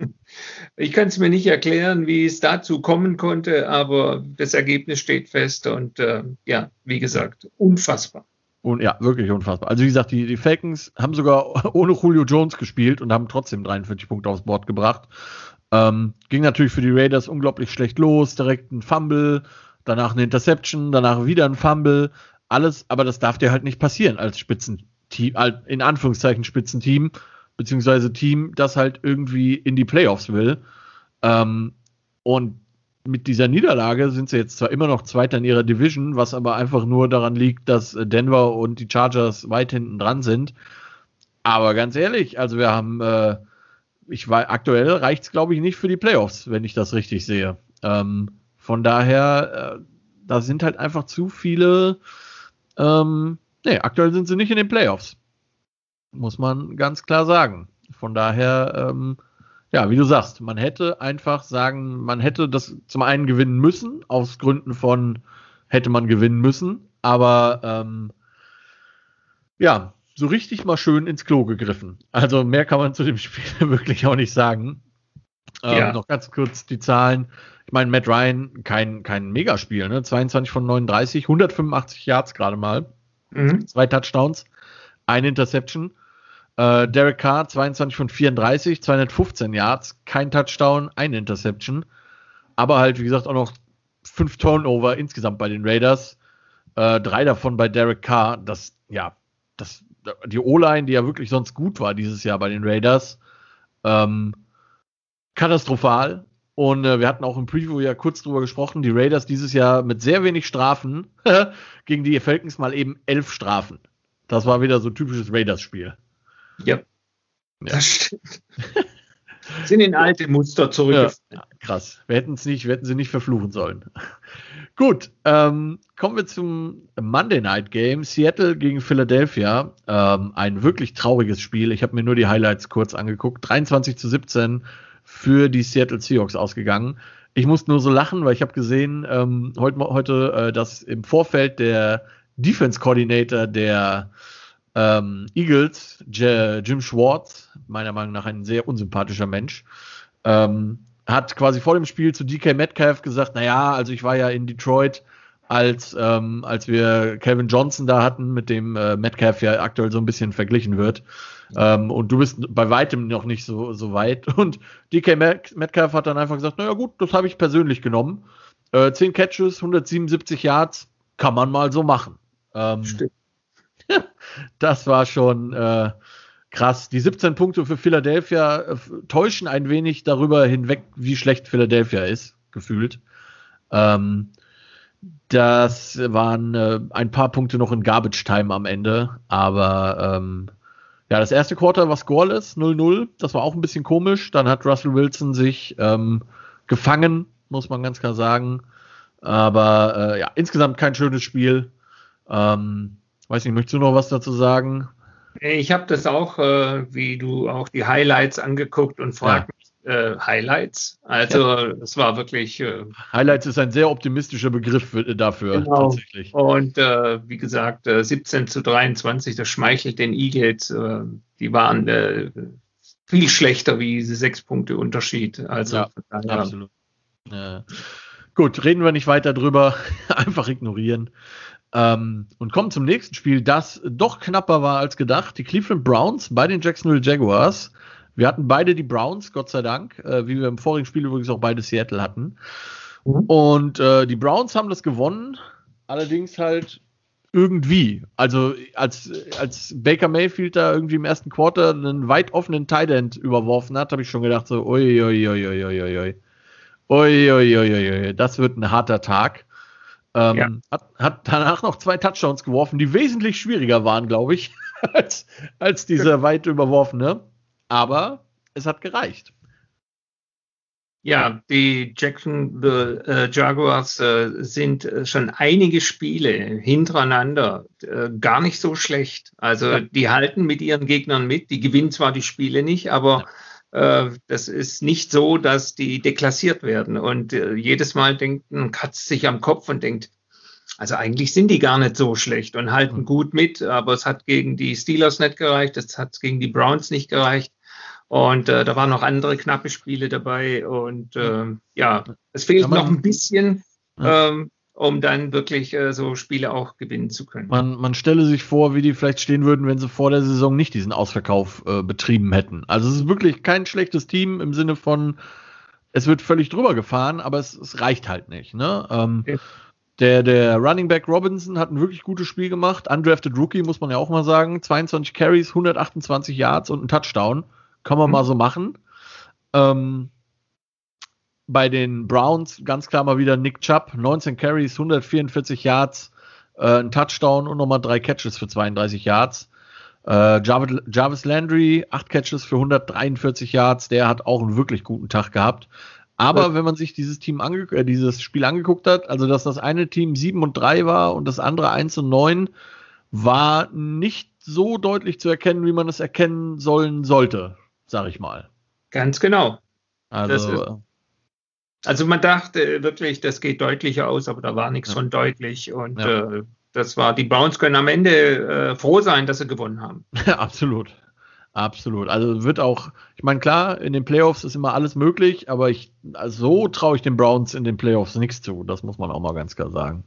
[LAUGHS] Ich kann es mir nicht erklären, wie es dazu kommen konnte, aber das Ergebnis steht fest und äh, ja, wie gesagt, unfassbar. Und ja, wirklich unfassbar. Also wie gesagt, die, die Falcons haben sogar [LAUGHS] ohne Julio Jones gespielt und haben trotzdem 43 Punkte aufs Board gebracht. Ähm, ging natürlich für die Raiders unglaublich schlecht los. Direkt ein Fumble, danach eine Interception, danach wieder ein Fumble. Alles, aber das darf dir halt nicht passieren als Spitzenteam, in Anführungszeichen Spitzenteam, beziehungsweise Team, das halt irgendwie in die Playoffs will. Ähm, und mit dieser Niederlage sind sie jetzt zwar immer noch Zweiter in ihrer Division, was aber einfach nur daran liegt, dass Denver und die Chargers weit hinten dran sind. Aber ganz ehrlich, also wir haben äh, ich war aktuell reicht es, glaube ich, nicht für die Playoffs, wenn ich das richtig sehe. Ähm, von daher, äh, da sind halt einfach zu viele. Ähm, nee, aktuell sind sie nicht in den Playoffs. Muss man ganz klar sagen. Von daher, ähm, ja, wie du sagst, man hätte einfach sagen, man hätte das zum einen gewinnen müssen, aus Gründen von hätte man gewinnen müssen, aber ähm, ja, so richtig mal schön ins Klo gegriffen. Also mehr kann man zu dem Spiel [LAUGHS] wirklich auch nicht sagen. Ähm, ja. Noch ganz kurz die Zahlen. Ich meine, Matt Ryan, kein, kein Megaspiel, ne? 22 von 39, 185 Yards gerade mal. Mhm. Zwei Touchdowns, eine Interception. Äh, Derek Carr, 22 von 34, 215 Yards, kein Touchdown, eine Interception. Aber halt, wie gesagt, auch noch fünf Turnover insgesamt bei den Raiders. Äh, drei davon bei Derek Carr. Das, ja, das die O-Line, die ja wirklich sonst gut war dieses Jahr bei den Raiders, ähm, katastrophal. Und äh, wir hatten auch im Preview ja kurz drüber gesprochen, die Raiders dieses Jahr mit sehr wenig Strafen [LAUGHS] gegen die Falcons mal eben elf Strafen. Das war wieder so ein typisches Raiders-Spiel. Ja. ja. Das stimmt. [LAUGHS] Sind in alte Muster zurückgefallen. Ja, krass. Wir hätten es nicht, wir hätten sie nicht verfluchen sollen. [LAUGHS] Gut, ähm, kommen wir zum Monday Night Game. Seattle gegen Philadelphia. Ähm, ein wirklich trauriges Spiel. Ich habe mir nur die Highlights kurz angeguckt. 23 zu 17 für die Seattle Seahawks ausgegangen. Ich musste nur so lachen, weil ich habe gesehen, ähm, heute, heute äh, dass im Vorfeld der Defense Coordinator der ähm, Eagles, J Jim Schwartz, meiner Meinung nach ein sehr unsympathischer Mensch, ähm, hat quasi vor dem Spiel zu DK Metcalf gesagt, naja, also ich war ja in Detroit, als, ähm, als wir Kevin Johnson da hatten, mit dem äh, Metcalf ja aktuell so ein bisschen verglichen wird. Ähm, und du bist bei weitem noch nicht so, so weit. [LAUGHS] Und DK Metcalf hat dann einfach gesagt, naja gut, das habe ich persönlich genommen. Äh, 10 Catches, 177 Yards, kann man mal so machen. Ähm, Stimmt. Das war schon äh, krass. Die 17 Punkte für Philadelphia äh, täuschen ein wenig darüber hinweg, wie schlecht Philadelphia ist, gefühlt. Ähm, das waren äh, ein paar Punkte noch in Garbage Time am Ende, aber ähm, ja, das erste Quarter war scoreless, 0-0. Das war auch ein bisschen komisch. Dann hat Russell Wilson sich ähm, gefangen, muss man ganz klar sagen. Aber äh, ja, insgesamt kein schönes Spiel. Ähm, weiß nicht, möchtest du noch was dazu sagen? Ich habe das auch, äh, wie du auch die Highlights angeguckt und frag ja. mich, äh, Highlights. Also ja. es war wirklich. Äh, Highlights ist ein sehr optimistischer Begriff für, dafür genau. tatsächlich. Und äh, wie gesagt, 17 äh, zu 23, das schmeichelt den Eagles. Äh, die waren viel schlechter wie diese sechs Punkte Unterschied. Also ja, absolut. Gut, reden wir nicht weiter drüber. [LAUGHS] Einfach ignorieren. Ähm, und kommen zum nächsten Spiel, das doch knapper war als gedacht. Die Cleveland Browns bei den Jacksonville Jaguars. Wir hatten beide die Browns, Gott sei Dank, äh, wie wir im vorigen Spiel übrigens auch beide Seattle hatten. Mhm. Und äh, die Browns haben das gewonnen, allerdings halt irgendwie. Also als, als Baker Mayfield da irgendwie im ersten Quarter einen weit offenen Tight End überworfen hat, habe ich schon gedacht so, ui, ui, ui, ui, ui, ui. Ui, ui, ui, ui, das wird ein harter Tag. Ähm, ja. hat, hat danach noch zwei Touchdowns geworfen, die wesentlich schwieriger waren, glaube ich, [LAUGHS] als, als dieser weit überworfene. Aber es hat gereicht. Ja, die Jacksonville äh, Jaguars äh, sind äh, schon einige Spiele hintereinander äh, gar nicht so schlecht. Also ja. die halten mit ihren Gegnern mit, die gewinnen zwar die Spiele nicht, aber ja das ist nicht so, dass die deklassiert werden. Und äh, jedes Mal denkt ein Katz sich am Kopf und denkt, also eigentlich sind die gar nicht so schlecht und halten hm. gut mit, aber es hat gegen die Steelers nicht gereicht, es hat gegen die Browns nicht gereicht. Und äh, da waren noch andere knappe Spiele dabei. Und äh, ja, es fehlt noch ein bisschen. Ähm, um dann wirklich äh, so Spiele auch gewinnen zu können. Man, man stelle sich vor, wie die vielleicht stehen würden, wenn sie vor der Saison nicht diesen Ausverkauf äh, betrieben hätten. Also es ist wirklich kein schlechtes Team im Sinne von, es wird völlig drüber gefahren, aber es, es reicht halt nicht. Ne? Ähm, okay. Der, der Running Back Robinson hat ein wirklich gutes Spiel gemacht. Undrafted Rookie, muss man ja auch mal sagen. 22 Carries, 128 Yards und ein Touchdown. Kann man mhm. mal so machen. Ähm, bei den Browns ganz klar mal wieder Nick Chubb, 19 Carries, 144 Yards, äh, ein Touchdown und nochmal drei Catches für 32 Yards. Äh, Jarvis, Jarvis Landry, 8 Catches für 143 Yards, der hat auch einen wirklich guten Tag gehabt. Aber ja. wenn man sich dieses Team äh, dieses Spiel angeguckt hat, also dass das eine Team 7 und 3 war und das andere 1 und 9, war nicht so deutlich zu erkennen, wie man es erkennen sollen sollte, sag ich mal. Ganz genau. Also also man dachte wirklich, das geht deutlicher aus, aber da war nichts ja. von deutlich. Und ja. äh, das war, die Browns können am Ende äh, froh sein, dass sie gewonnen haben. Ja, [LAUGHS] absolut. Absolut. Also wird auch, ich meine, klar, in den Playoffs ist immer alles möglich, aber ich, also so traue ich den Browns in den Playoffs nichts zu. Das muss man auch mal ganz klar sagen.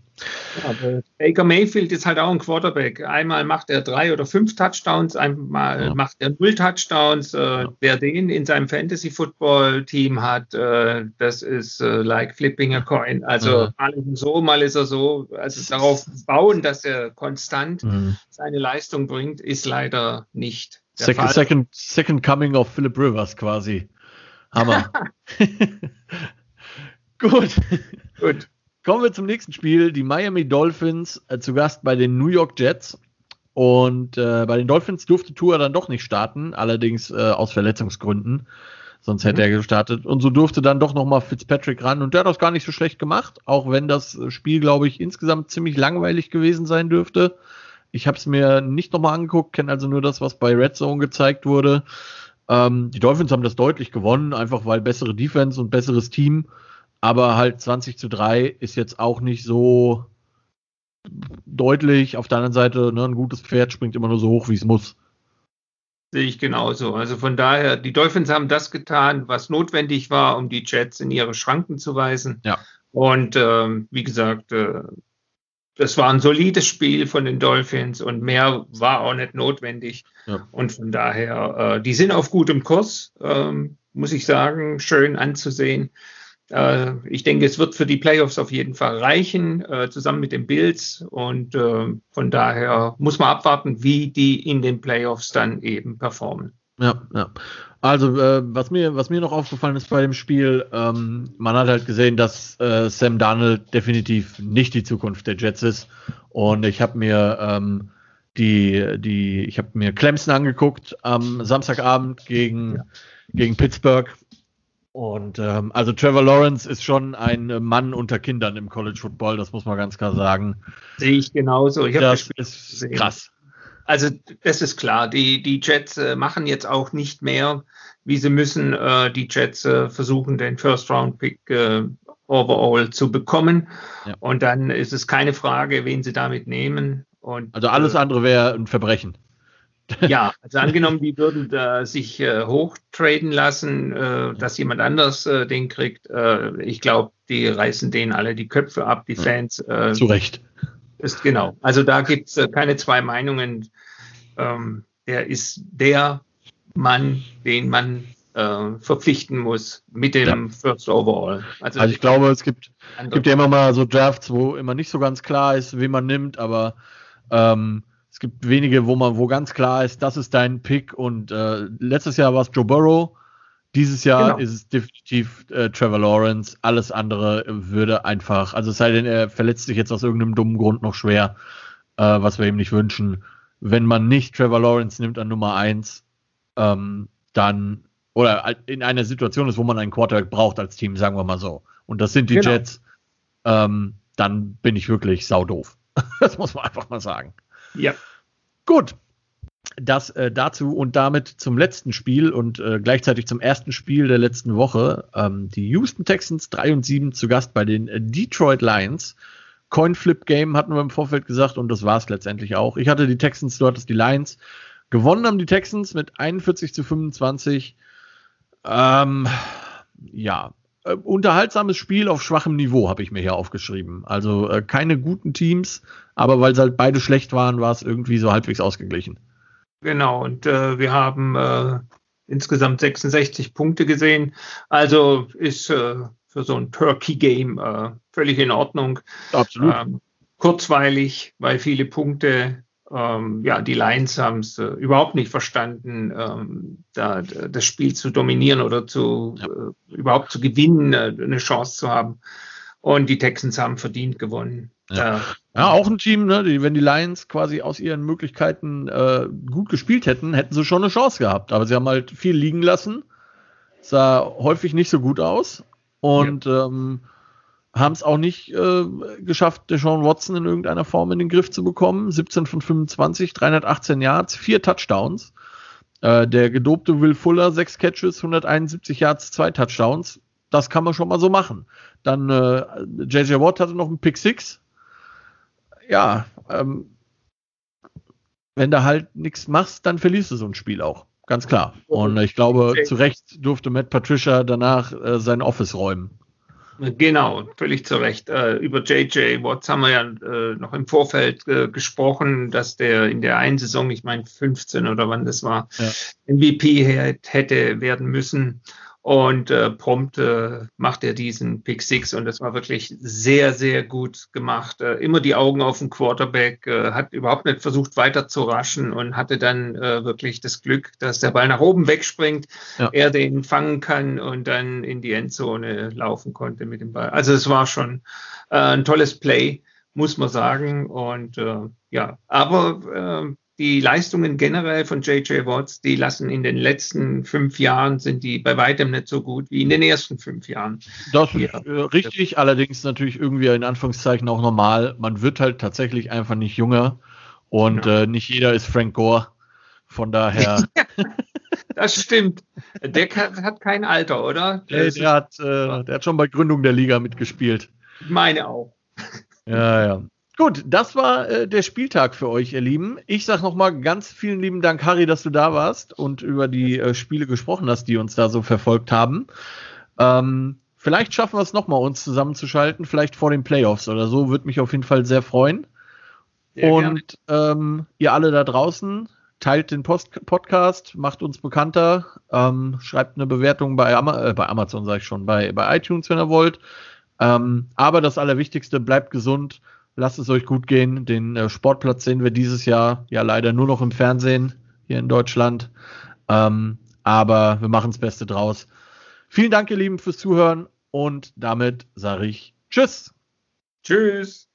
Ja, Baker Mayfield ist halt auch ein Quarterback. Einmal macht er drei oder fünf Touchdowns, einmal ja. macht er null Touchdowns. Äh, ja. Wer den in seinem Fantasy-Football-Team hat, äh, das ist äh, like flipping a coin. Also mal ist er so, mal ist er so. Also darauf bauen, dass er konstant mhm. seine Leistung bringt, ist leider nicht Second, second, second Coming of Philip Rivers quasi. Hammer. [LAUGHS] Gut. Gut. Kommen wir zum nächsten Spiel. Die Miami Dolphins äh, zu Gast bei den New York Jets. Und äh, bei den Dolphins durfte Tour dann doch nicht starten, allerdings äh, aus Verletzungsgründen. Sonst hätte mhm. er gestartet. Und so durfte dann doch nochmal Fitzpatrick ran. Und der hat das gar nicht so schlecht gemacht, auch wenn das Spiel, glaube ich, insgesamt ziemlich langweilig gewesen sein dürfte. Ich habe es mir nicht nochmal angeguckt, kenne also nur das, was bei Red Zone gezeigt wurde. Ähm, die Dolphins haben das deutlich gewonnen, einfach weil bessere Defense und besseres Team. Aber halt 20 zu 3 ist jetzt auch nicht so deutlich. Auf der anderen Seite, ne, ein gutes Pferd springt immer nur so hoch, wie es muss. Sehe ich genauso. Also von daher, die Dolphins haben das getan, was notwendig war, um die Jets in ihre Schranken zu weisen. Ja. Und ähm, wie gesagt, äh, das war ein solides Spiel von den Dolphins und mehr war auch nicht notwendig. Ja. Und von daher, äh, die sind auf gutem Kurs, ähm, muss ich sagen, schön anzusehen. Äh, ich denke, es wird für die Playoffs auf jeden Fall reichen, äh, zusammen mit den Bills. Und äh, von daher muss man abwarten, wie die in den Playoffs dann eben performen. Ja, ja. Also, äh, was, mir, was mir noch aufgefallen ist bei dem Spiel, ähm, man hat halt gesehen, dass äh, Sam Darnold definitiv nicht die Zukunft der Jets ist. Und ich habe mir ähm, die, die, ich habe mir Clemson angeguckt am Samstagabend gegen, ja. gegen Pittsburgh und ähm, also Trevor Lawrence ist schon ein Mann unter Kindern im College Football, das muss man ganz klar sagen. Sehe ich genauso. Ich das, das ist krass. Also das ist klar. Die, die Jets äh, machen jetzt auch nicht mehr, wie sie müssen. Äh, die Jets äh, versuchen den First Round Pick äh, overall zu bekommen. Ja. Und dann ist es keine Frage, wen sie damit nehmen. Und, also alles äh, andere wäre ein Verbrechen. [LAUGHS] Ja, also angenommen, die würden da sich äh, hochtraden lassen, äh, dass jemand anders äh, den kriegt. Äh, ich glaube, die reißen denen alle die Köpfe ab, die Fans. Äh, Zu Recht. Ist genau. Also da gibt es äh, keine zwei Meinungen. Ähm, der ist der Mann, den man äh, verpflichten muss mit dem ja. First Overall. Also, also ich glaube, es gibt, gibt ja immer mal so Drafts, wo immer nicht so ganz klar ist, wen man nimmt, aber ähm, es gibt wenige, wo man, wo ganz klar ist, das ist dein Pick. Und äh, letztes Jahr war es Joe Burrow. Dieses Jahr genau. ist es definitiv äh, Trevor Lawrence. Alles andere würde einfach, also es sei denn, er verletzt sich jetzt aus irgendeinem dummen Grund noch schwer, äh, was wir ihm nicht wünschen. Wenn man nicht Trevor Lawrence nimmt an Nummer 1, ähm, dann, oder in einer Situation ist, wo man einen Quarterback braucht als Team, sagen wir mal so. Und das sind die genau. Jets, ähm, dann bin ich wirklich saudoof. [LAUGHS] das muss man einfach mal sagen. Ja. Gut. Das äh, dazu und damit zum letzten Spiel und äh, gleichzeitig zum ersten Spiel der letzten Woche. Ähm, die Houston Texans 3 und 7 zu Gast bei den Detroit Lions. Coinflip Game hatten wir im Vorfeld gesagt und das war es letztendlich auch. Ich hatte die Texans, du hattest die Lions. Gewonnen haben die Texans mit 41 zu 25. Ähm, ja, äh, unterhaltsames Spiel auf schwachem Niveau, habe ich mir hier aufgeschrieben. Also äh, keine guten Teams, aber weil sie halt beide schlecht waren, war es irgendwie so halbwegs ausgeglichen. Genau, und äh, wir haben äh, insgesamt 66 Punkte gesehen. Also ist äh, für so ein Turkey-Game äh, völlig in Ordnung. Absolut. Ähm, kurzweilig, weil viele Punkte ähm, ja, die Lions haben es äh, überhaupt nicht verstanden, ähm, da, das Spiel zu dominieren oder zu ja. äh, überhaupt zu gewinnen, äh, eine Chance zu haben. Und die Texans haben verdient gewonnen. Ja, ja auch ein Team, ne, die, wenn die Lions quasi aus ihren Möglichkeiten äh, gut gespielt hätten, hätten sie schon eine Chance gehabt. Aber sie haben halt viel liegen lassen. Sah häufig nicht so gut aus. Und ja. ähm, haben es auch nicht äh, geschafft, Deshaun Watson in irgendeiner Form in den Griff zu bekommen. 17 von 25, 318 Yards, vier Touchdowns. Äh, der gedobte Will Fuller, sechs Catches, 171 Yards, zwei Touchdowns. Das kann man schon mal so machen. Dann äh, JJ Watt hatte noch einen Pick Six. Ja, ähm, wenn du halt nichts machst, dann verlierst du so ein Spiel auch. Ganz klar. Und ich glaube, zu Recht durfte Matt Patricia danach äh, sein Office räumen. Genau, völlig zu Recht. Äh, über JJ Watts haben wir ja äh, noch im Vorfeld äh, gesprochen, dass der in der einen Saison, ich meine 15 oder wann das war, ja. MVP hätte werden müssen. Und äh, prompt äh, macht er diesen Pick Six und das war wirklich sehr, sehr gut gemacht. Äh, immer die Augen auf den Quarterback, äh, hat überhaupt nicht versucht weiter zu raschen und hatte dann äh, wirklich das Glück, dass der Ball nach oben wegspringt, ja. er den fangen kann und dann in die Endzone laufen konnte mit dem Ball. Also es war schon äh, ein tolles Play, muss man sagen. Und ja, aber die Leistungen generell von JJ Watts, die lassen in den letzten fünf Jahren, sind die bei weitem nicht so gut wie in den ersten fünf Jahren. Das ist äh, richtig, allerdings natürlich irgendwie in Anführungszeichen auch normal. Man wird halt tatsächlich einfach nicht jünger und ja. äh, nicht jeder ist Frank Gore. Von daher. [LAUGHS] das stimmt. Der hat kein Alter, oder? Der, der, hat, äh, der hat schon bei Gründung der Liga mitgespielt. Ich meine auch. Ja, ja. Gut, das war äh, der Spieltag für euch, ihr Lieben. Ich sage nochmal ganz vielen lieben Dank, Harry, dass du da warst und über die äh, Spiele gesprochen hast, die uns da so verfolgt haben. Ähm, vielleicht schaffen wir es nochmal, uns zusammenzuschalten, vielleicht vor den Playoffs oder so. Würde mich auf jeden Fall sehr freuen. Sehr und ähm, ihr alle da draußen, teilt den Post Podcast, macht uns bekannter, ähm, schreibt eine Bewertung bei, Ama äh, bei Amazon, sage ich schon, bei, bei iTunes, wenn ihr wollt. Ähm, aber das Allerwichtigste, bleibt gesund lasst es euch gut gehen. Den äh, Sportplatz sehen wir dieses Jahr ja leider nur noch im Fernsehen hier in Deutschland. Ähm, aber wir machen das Beste draus. Vielen Dank, ihr Lieben, fürs Zuhören und damit sage ich Tschüss. Tschüss.